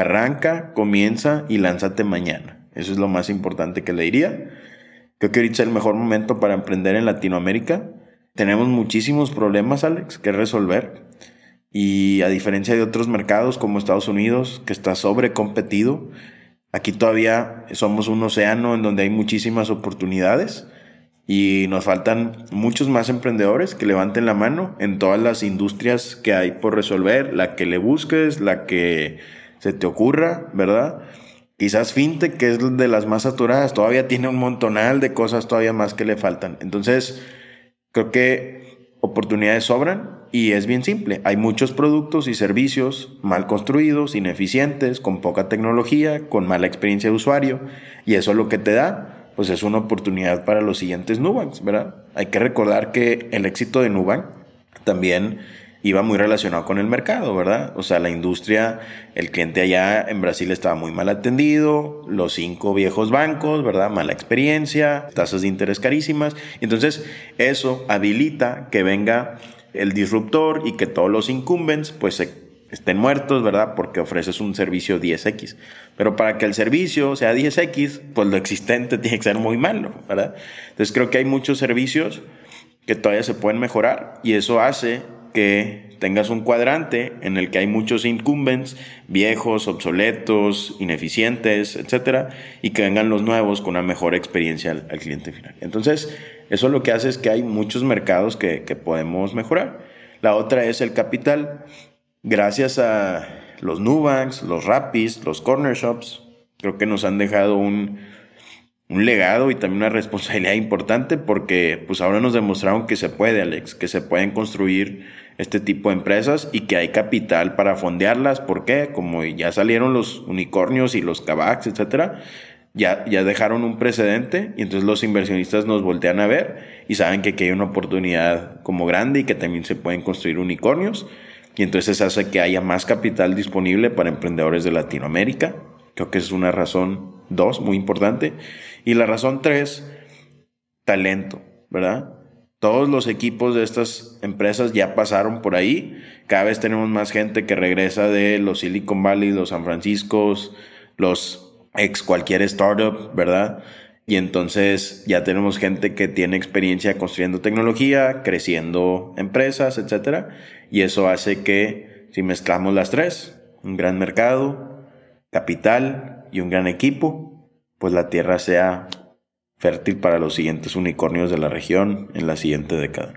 arranca, comienza y lánzate mañana. Eso es lo más importante que le diría. Creo que ahorita es el mejor momento para emprender en Latinoamérica tenemos muchísimos problemas, Alex, que resolver. Y a diferencia de otros mercados como Estados Unidos, que está sobrecompetido, aquí todavía somos un océano en donde hay muchísimas oportunidades y nos faltan muchos más emprendedores que levanten la mano en todas las industrias que hay por resolver, la que le busques, la que se te ocurra, ¿verdad? Quizás FinTech, que es de las más saturadas, todavía tiene un montonal de cosas todavía más que le faltan. Entonces, Creo que oportunidades sobran y es bien simple. Hay muchos productos y servicios mal construidos, ineficientes, con poca tecnología, con mala experiencia de usuario y eso lo que te da, pues es una oportunidad para los siguientes Nubanks, ¿verdad? Hay que recordar que el éxito de Nubank también iba muy relacionado con el mercado, ¿verdad? O sea, la industria, el cliente allá en Brasil estaba muy mal atendido, los cinco viejos bancos, ¿verdad? Mala experiencia, tasas de interés carísimas. Entonces, eso habilita que venga el disruptor y que todos los incumbents, pues, estén muertos, ¿verdad? Porque ofreces un servicio 10X. Pero para que el servicio sea 10X, pues lo existente tiene que ser muy malo, ¿verdad? Entonces creo que hay muchos servicios que todavía se pueden mejorar y eso hace que tengas un cuadrante en el que hay muchos incumbents, viejos, obsoletos, ineficientes, etcétera, y que vengan los nuevos con una mejor experiencia al, cliente final. Entonces, eso lo que hace es que hay muchos mercados que, podemos mejorar. La otra es el capital. Gracias a los Nubanks, los Rapis, los Corner Shops, creo que nos han dejado un, un legado y también una responsabilidad importante porque pues ahora nos demostraron que se puede, Alex, que se pueden construir este tipo de empresas y que hay capital para fondearlas. ¿Por qué? Como ya salieron los unicornios y los cabacs, etcétera, ya, ya dejaron un precedente y entonces los inversionistas nos voltean a ver y saben que aquí hay una oportunidad como grande y que también se pueden construir unicornios. Y entonces hace que haya más capital disponible para emprendedores de Latinoamérica. Creo que es una razón dos, muy importante. Y la razón tres, talento, ¿verdad? Todos los equipos de estas empresas ya pasaron por ahí. Cada vez tenemos más gente que regresa de los Silicon Valley, los San Francisco, los ex cualquier startup, ¿verdad? Y entonces ya tenemos gente que tiene experiencia construyendo tecnología, creciendo empresas, etc. Y eso hace que si mezclamos las tres, un gran mercado, capital y un gran equipo, pues la tierra sea fértil para los siguientes unicornios de la región en la siguiente década.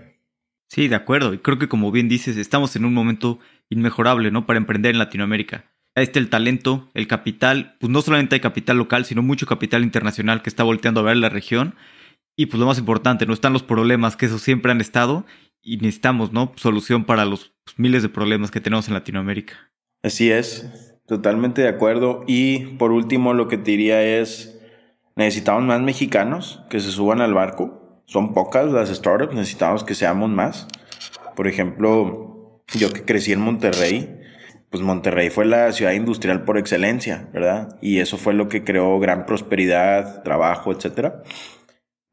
Sí, de acuerdo. Y creo que como bien dices, estamos en un momento inmejorable, ¿no? Para emprender en Latinoamérica. Ahí está el talento, el capital. Pues no solamente hay capital local, sino mucho capital internacional que está volteando a ver la región. Y pues lo más importante, no están los problemas que esos siempre han estado y necesitamos, ¿no? Solución para los miles de problemas que tenemos en Latinoamérica. Así es, totalmente de acuerdo. Y por último, lo que te diría es, Necesitamos más mexicanos que se suban al barco. Son pocas las startups, necesitamos que seamos más. Por ejemplo, yo que crecí en Monterrey, pues Monterrey fue la ciudad industrial por excelencia, ¿verdad? Y eso fue lo que creó gran prosperidad, trabajo, etcétera.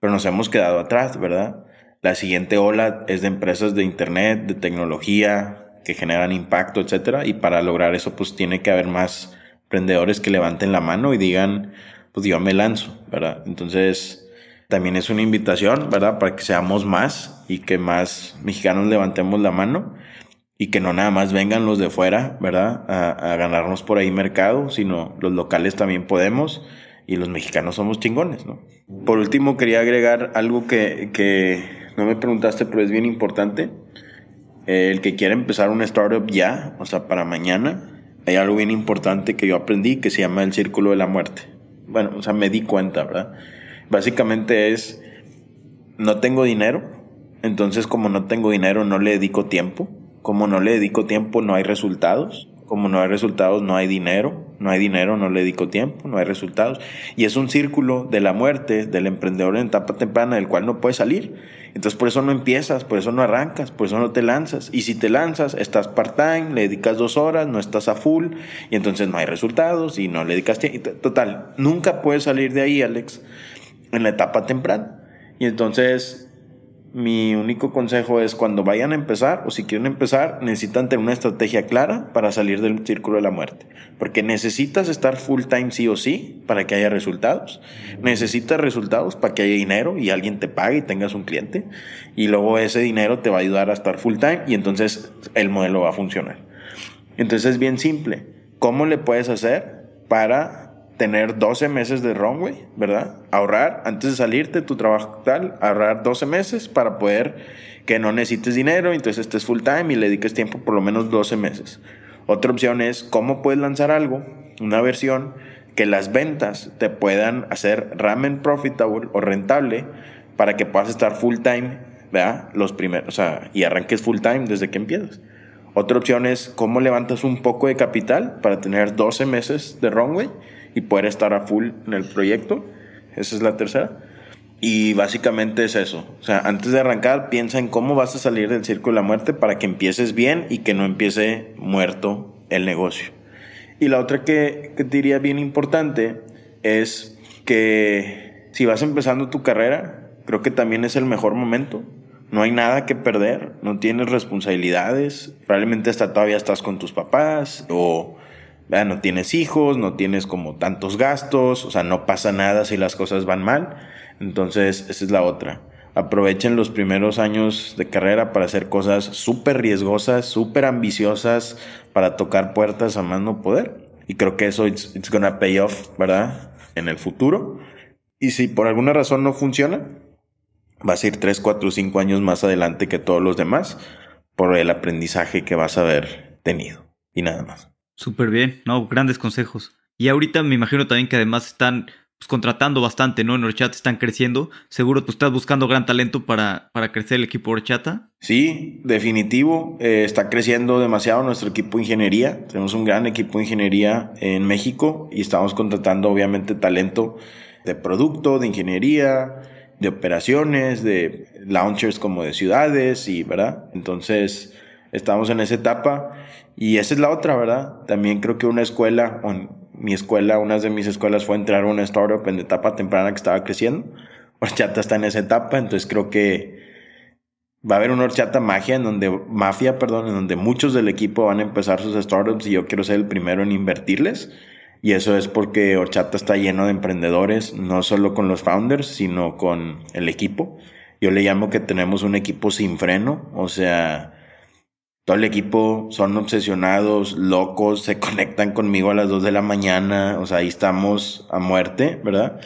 Pero nos hemos quedado atrás, ¿verdad? La siguiente ola es de empresas de internet, de tecnología, que generan impacto, etcétera. Y para lograr eso, pues tiene que haber más emprendedores que levanten la mano y digan, pues yo me lanzo, ¿verdad? Entonces, también es una invitación, ¿verdad? Para que seamos más y que más mexicanos levantemos la mano y que no nada más vengan los de fuera, ¿verdad? A, ganarnos por ahí mercado, sino los locales también podemos y los mexicanos somos chingones, ¿no? Por último, quería agregar algo que, que no me preguntaste, pero es bien importante. El que quiera empezar una startup ya, o sea, para mañana, hay algo bien importante que yo aprendí que se llama el círculo de la muerte bueno, o sea, me di cuenta, ¿verdad? Básicamente es, no tengo dinero, entonces como no tengo dinero no le dedico tiempo, como no le dedico tiempo no hay resultados, como no hay resultados no hay dinero, no hay dinero no le dedico tiempo, no hay resultados. Y es un círculo de la muerte del emprendedor en etapa temprana del cual no puede salir. Entonces por eso no empiezas, por eso no arrancas, por eso no te lanzas. Y si te lanzas, estás part-time, le dedicas dos horas, no estás a full, y entonces no hay resultados y no le dedicas tiempo. Total, nunca puedes salir de ahí, Alex, en la etapa temprana. Y entonces mi único consejo es cuando vayan a empezar o si quieren empezar, necesitan tener una estrategia clara para salir del círculo de la muerte. Porque necesitas estar full time sí o sí para que haya resultados. Necesitas resultados para que haya dinero y alguien te pague y tengas un cliente. Y luego ese dinero te va a ayudar a estar full time y entonces el modelo va a funcionar. Entonces es bien simple. ¿Cómo le puedes hacer para tener 12 meses de runway, ¿verdad? Ahorrar antes de salirte tu trabajo tal, ahorrar 12 meses para poder que no necesites dinero, entonces estés full time y le dediques tiempo por lo menos 12 meses. Otra opción es cómo puedes lanzar algo, una versión que las ventas te puedan hacer ramen profitable o rentable para que puedas estar full time, ¿verdad? Los primeros, o sea, y arranques full time desde que empiezas. Otra opción es cómo levantas un poco de capital para tener 12 meses de runway y poder estar a full en el proyecto. Esa es la tercera. Y básicamente es eso. O sea, antes de arrancar, piensa en cómo vas a salir del círculo de la muerte para que empieces bien y que no empiece muerto el negocio. Y la otra que, que te diría bien importante es que si vas empezando tu carrera, creo que también es el mejor momento no hay nada que perder, no tienes responsabilidades, probablemente hasta todavía estás con tus papás o no tienes hijos, no tienes como tantos gastos, o sea, no pasa nada si las cosas van mal. Entonces, esa es la otra. Aprovechen los primeros años de carrera para hacer cosas súper riesgosas, súper ambiciosas, para tocar puertas a más no poder. Y creo que eso it's, it's gonna pay off, ¿verdad? En el futuro. Y si por alguna razón no funciona, vas a ir 3, 4, 5 años más adelante que todos los demás por el aprendizaje que vas a haber tenido. Y nada más. Súper bien, no, grandes consejos. Y ahorita me imagino también que además están pues, contratando bastante, ¿no? En Horchata están creciendo. Seguro tú estás buscando gran talento para, para crecer el equipo Horchata. Sí, definitivo. Eh, está creciendo demasiado nuestro equipo de ingeniería. Tenemos un gran equipo de ingeniería en México y estamos contratando obviamente talento de producto, de ingeniería, de operaciones, de launchers como de ciudades y, ¿verdad? Entonces, estamos en esa etapa y esa es la otra, ¿verdad? También creo que una escuela, o mi escuela, una de mis escuelas fue entrar a una startup en etapa temprana que estaba creciendo. Horchata está en esa etapa, entonces creo que va a haber una horchata magia en donde, mafia, perdón, en donde muchos del equipo van a empezar sus startups y yo quiero ser el primero en invertirles. Y eso es porque Horchata está lleno de emprendedores, no solo con los founders, sino con el equipo. Yo le llamo que tenemos un equipo sin freno, o sea, todo el equipo son obsesionados, locos, se conectan conmigo a las 2 de la mañana, o sea, ahí estamos a muerte, ¿verdad?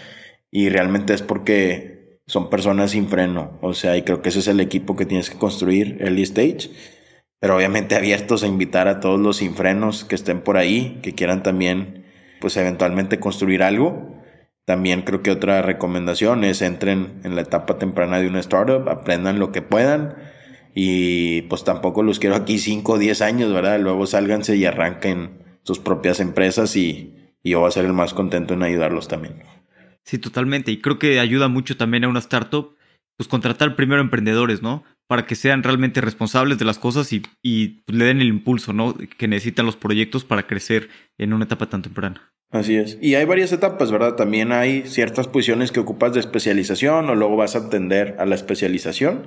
Y realmente es porque son personas sin freno, o sea, y creo que ese es el equipo que tienes que construir, early stage, pero obviamente abiertos a invitar a todos los sin frenos que estén por ahí, que quieran también, pues eventualmente construir algo. También creo que otra recomendación es entren en la etapa temprana de una startup, aprendan lo que puedan y pues tampoco los quiero aquí 5 o 10 años, ¿verdad? Luego sálganse y arranquen sus propias empresas y, y yo voy a ser el más contento en ayudarlos también. Sí, totalmente. Y creo que ayuda mucho también a una startup, pues contratar primero emprendedores, ¿no? Para que sean realmente responsables de las cosas y, y le den el impulso, ¿no? Que necesitan los proyectos para crecer en una etapa tan temprana. Así es. Y hay varias etapas, ¿verdad? También hay ciertas posiciones que ocupas de especialización o luego vas a atender a la especialización.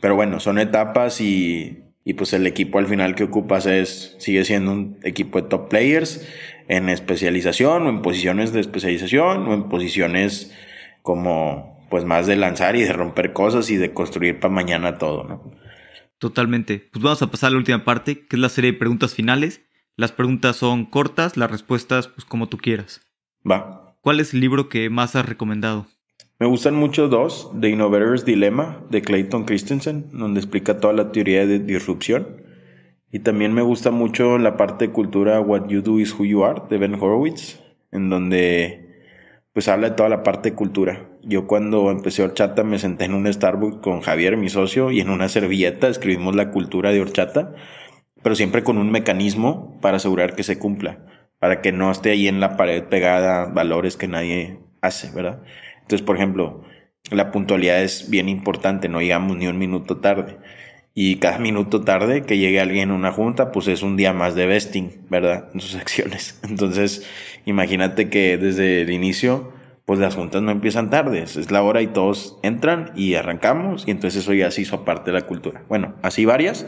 Pero bueno, son etapas y, y pues el equipo al final que ocupas es, sigue siendo un equipo de top players en especialización o en posiciones de especialización o en posiciones como pues más de lanzar y de romper cosas y de construir para mañana todo, ¿no? Totalmente. Pues vamos a pasar a la última parte, que es la serie de preguntas finales. Las preguntas son cortas, las respuestas pues como tú quieras. Va. ¿Cuál es el libro que más has recomendado? Me gustan mucho dos, The Innovator's Dilemma de Clayton Christensen, donde explica toda la teoría de disrupción. Y también me gusta mucho la parte de cultura What You Do Is Who You Are de Ben Horowitz, en donde pues habla de toda la parte de cultura. Yo cuando empecé horchata me senté en un Starbucks con Javier, mi socio, y en una servilleta escribimos la cultura de horchata, pero siempre con un mecanismo para asegurar que se cumpla, para que no esté ahí en la pared pegada valores que nadie hace, ¿verdad? Entonces, por ejemplo, la puntualidad es bien importante, no llegamos ni un minuto tarde. Y cada minuto tarde que llegue alguien a una junta, pues es un día más de vesting, ¿verdad? En sus acciones. Entonces, imagínate que desde el inicio, pues las juntas no empiezan tardes, es la hora y todos entran y arrancamos y entonces eso ya se hizo parte de la cultura. Bueno, así varias,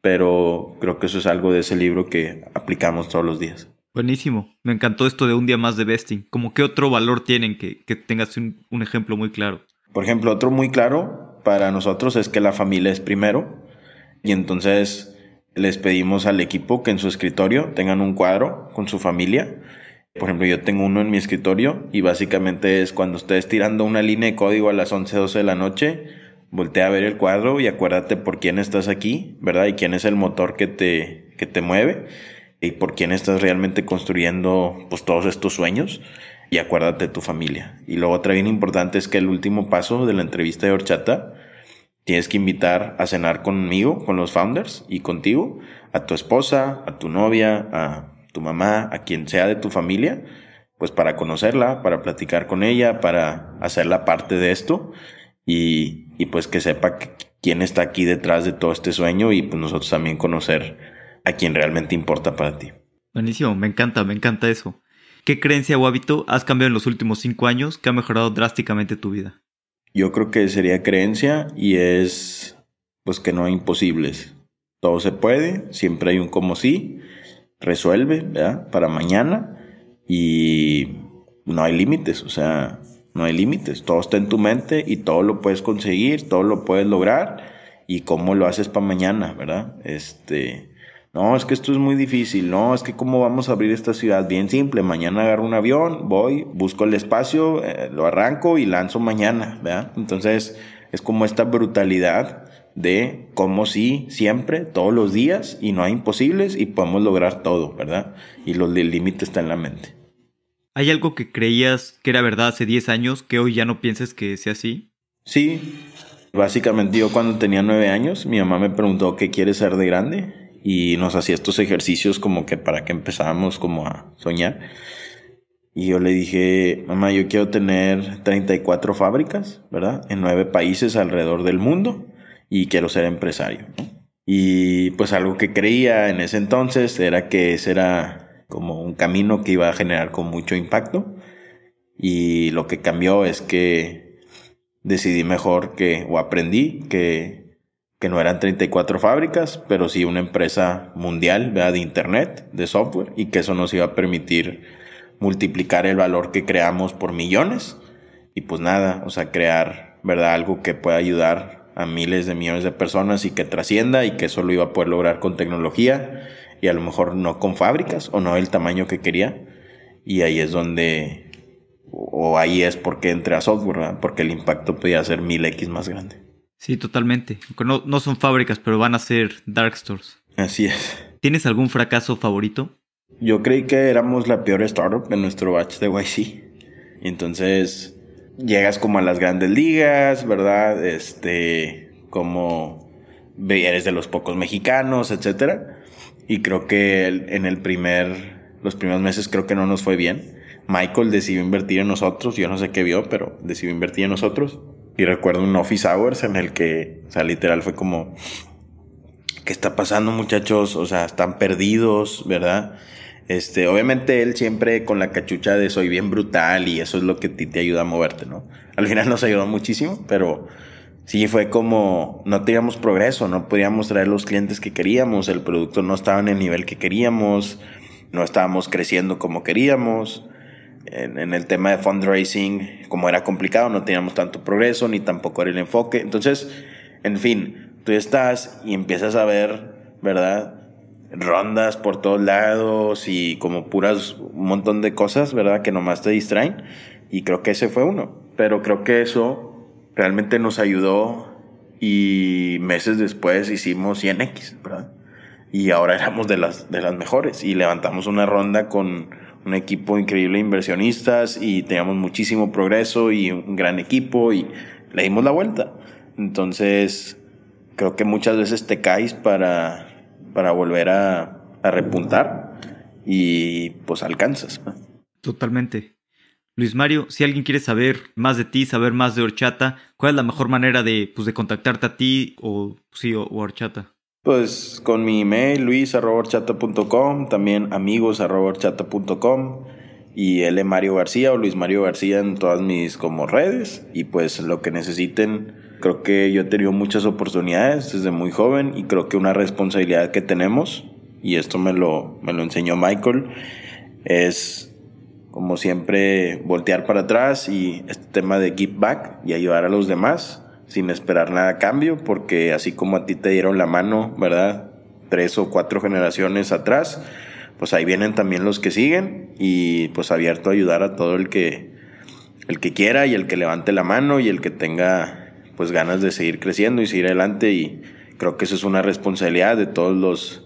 pero creo que eso es algo de ese libro que aplicamos todos los días. Buenísimo. Me encantó esto de un día más de vesting. ¿Cómo qué otro valor tienen que, que tengas un, un, ejemplo muy claro? Por ejemplo, otro muy claro para nosotros es que la familia es primero. Y entonces les pedimos al equipo que en su escritorio tengan un cuadro con su familia. Por ejemplo, yo tengo uno en mi escritorio y básicamente es cuando estés tirando una línea de código a las 11, 12 de la noche, voltea a ver el cuadro y acuérdate por quién estás aquí, ¿verdad? Y quién es el motor que te, que te mueve y por quién estás realmente construyendo pues todos estos sueños y acuérdate de tu familia. Y luego otra bien importante es que el último paso de la entrevista de horchata tienes que invitar a cenar conmigo, con los founders y contigo, a tu esposa, a tu novia, a tu mamá, a quien sea de tu familia, pues para conocerla, para platicar con ella, para hacerla parte de esto y, y pues que sepa quién está aquí detrás de todo este sueño y pues nosotros también conocer a quien realmente importa para ti. Buenísimo, me encanta, me encanta eso. ¿Qué creencia o hábito has cambiado en los últimos cinco años que ha mejorado drásticamente tu vida? Yo creo que sería creencia y es pues que no hay imposibles. Todo se puede, siempre hay un como sí, resuelve, ¿verdad? Para mañana y no hay límites, o sea, no hay límites, todo está en tu mente y todo lo puedes conseguir, todo lo puedes lograr y cómo lo haces para mañana, ¿verdad? Este, no, es que esto es muy difícil, no, es que cómo vamos a abrir esta ciudad, bien simple, mañana agarro un avión, voy, busco el espacio, eh, lo arranco y lanzo mañana, ¿verdad? Entonces, es como esta brutalidad de cómo sí, siempre, todos los días, y no hay imposibles y podemos lograr todo, ¿verdad? Y los límite está en la mente. ¿Hay algo que creías que era verdad hace 10 años que hoy ya no pienses que sea así? Sí, básicamente yo cuando tenía 9 años, mi mamá me preguntó qué quieres ser de grande y nos hacía estos ejercicios como que para que empezábamos como a soñar. Y yo le dije, mamá, yo quiero tener 34 fábricas, ¿verdad? En nueve países alrededor del mundo y quiero ser empresario. Y pues algo que creía en ese entonces era que ese era como un camino que iba a generar con mucho impacto. Y lo que cambió es que decidí mejor que, o aprendí que, que no eran 34 fábricas, pero sí una empresa mundial ¿verdad? de Internet, de software, y que eso nos iba a permitir multiplicar el valor que creamos por millones. Y pues nada, o sea, crear, ¿verdad? Algo que pueda ayudar a miles de millones de personas y que trascienda y que eso lo iba a poder lograr con tecnología y a lo mejor no con fábricas o no el tamaño que quería. Y ahí es donde, o ahí es porque entré a software, porque el impacto podía ser mil X más grande. Sí, totalmente. No, no son fábricas, pero van a ser dark stores. Así es. ¿Tienes algún fracaso favorito? Yo creí que éramos la peor startup en nuestro batch de YC. Entonces, llegas como a las grandes ligas, ¿verdad? Este, como eres de los pocos mexicanos, etcétera. Y creo que en el primer, los primeros meses creo que no nos fue bien. Michael decidió invertir en nosotros, yo no sé qué vio, pero decidió invertir en nosotros. Y recuerdo un office hours en el que, o sea, literal fue como, ¿qué está pasando muchachos? O sea, están perdidos, ¿verdad? Este, obviamente él siempre con la cachucha de soy bien brutal y eso es lo que te, ayuda a moverte, ¿no? Al final nos ayudó muchísimo, pero sí fue como no teníamos progreso, no podíamos traer los clientes que queríamos, el producto no estaba en el nivel que queríamos, no estábamos creciendo como queríamos. En, en el tema de fundraising, como era complicado, no teníamos tanto progreso ni tampoco era el enfoque. Entonces, en fin, tú estás y empiezas a ver, ¿verdad? rondas por todos lados y como puras un montón de cosas, ¿verdad? Que nomás te distraen. Y creo que ese fue uno. Pero creo que eso realmente nos ayudó y meses después hicimos 100X, ¿verdad? Y ahora éramos de las, de las mejores y levantamos una ronda con un equipo increíble de inversionistas y teníamos muchísimo progreso y un gran equipo y le dimos la vuelta. Entonces, creo que muchas veces te caes para para volver a, repuntar y pues alcanzas. Totalmente. Luis Mario, si alguien quiere saber más de ti, saber más de Horchata, ¿cuál es la mejor manera de, pues, de contactarte a ti o, sí, o, Horchata? Pues con mi email luis.horchata.com, también amigos.horchata.com y L. Mario García o Luis Mario García en todas mis como redes y pues lo que necesiten Creo que yo he tenido muchas oportunidades desde muy joven y creo que una responsabilidad que tenemos, y esto me lo, me lo enseñó Michael, es como siempre voltear para atrás y este tema de give back y ayudar a los demás sin esperar nada a cambio, porque así como a ti te dieron la mano, ¿verdad? Tres o cuatro generaciones atrás, pues ahí vienen también los que siguen y pues abierto a ayudar a todo el que, el que quiera y el que levante la mano y el que tenga pues ganas de seguir creciendo y seguir adelante y creo que eso es una responsabilidad de todos los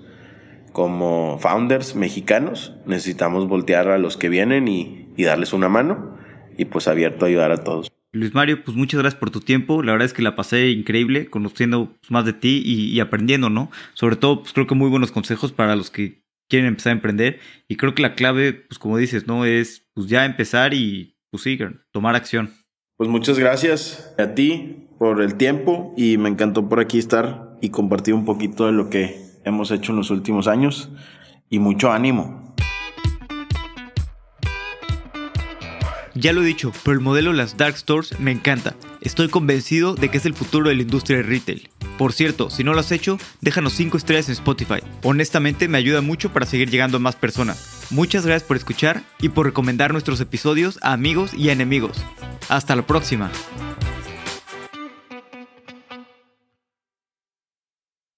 como founders mexicanos. Necesitamos voltear a los que vienen y, darles una mano y pues abierto a ayudar a todos. Luis Mario, pues muchas gracias por tu tiempo. La verdad es que la pasé increíble conociendo pues, más de ti y, aprendiendo, ¿no? Sobre todo, pues creo que muy buenos consejos para los que quieren empezar a emprender. Y creo que la clave, pues como dices, ¿no? Es pues ya empezar y pues sí, tomar acción. Pues muchas gracias a ti por el tiempo y me encantó por aquí estar y compartir un poquito de lo que hemos hecho en los últimos años y mucho ánimo. Ya lo he dicho, pero el modelo de las dark stores me encanta. Estoy convencido de que es el futuro de la industria de retail. Por cierto, si no lo has hecho, déjanos 5 estrellas en Spotify. Honestamente me ayuda mucho para seguir llegando a más personas. Muchas gracias por escuchar y por recomendar nuestros episodios a amigos y a enemigos. Hasta la próxima.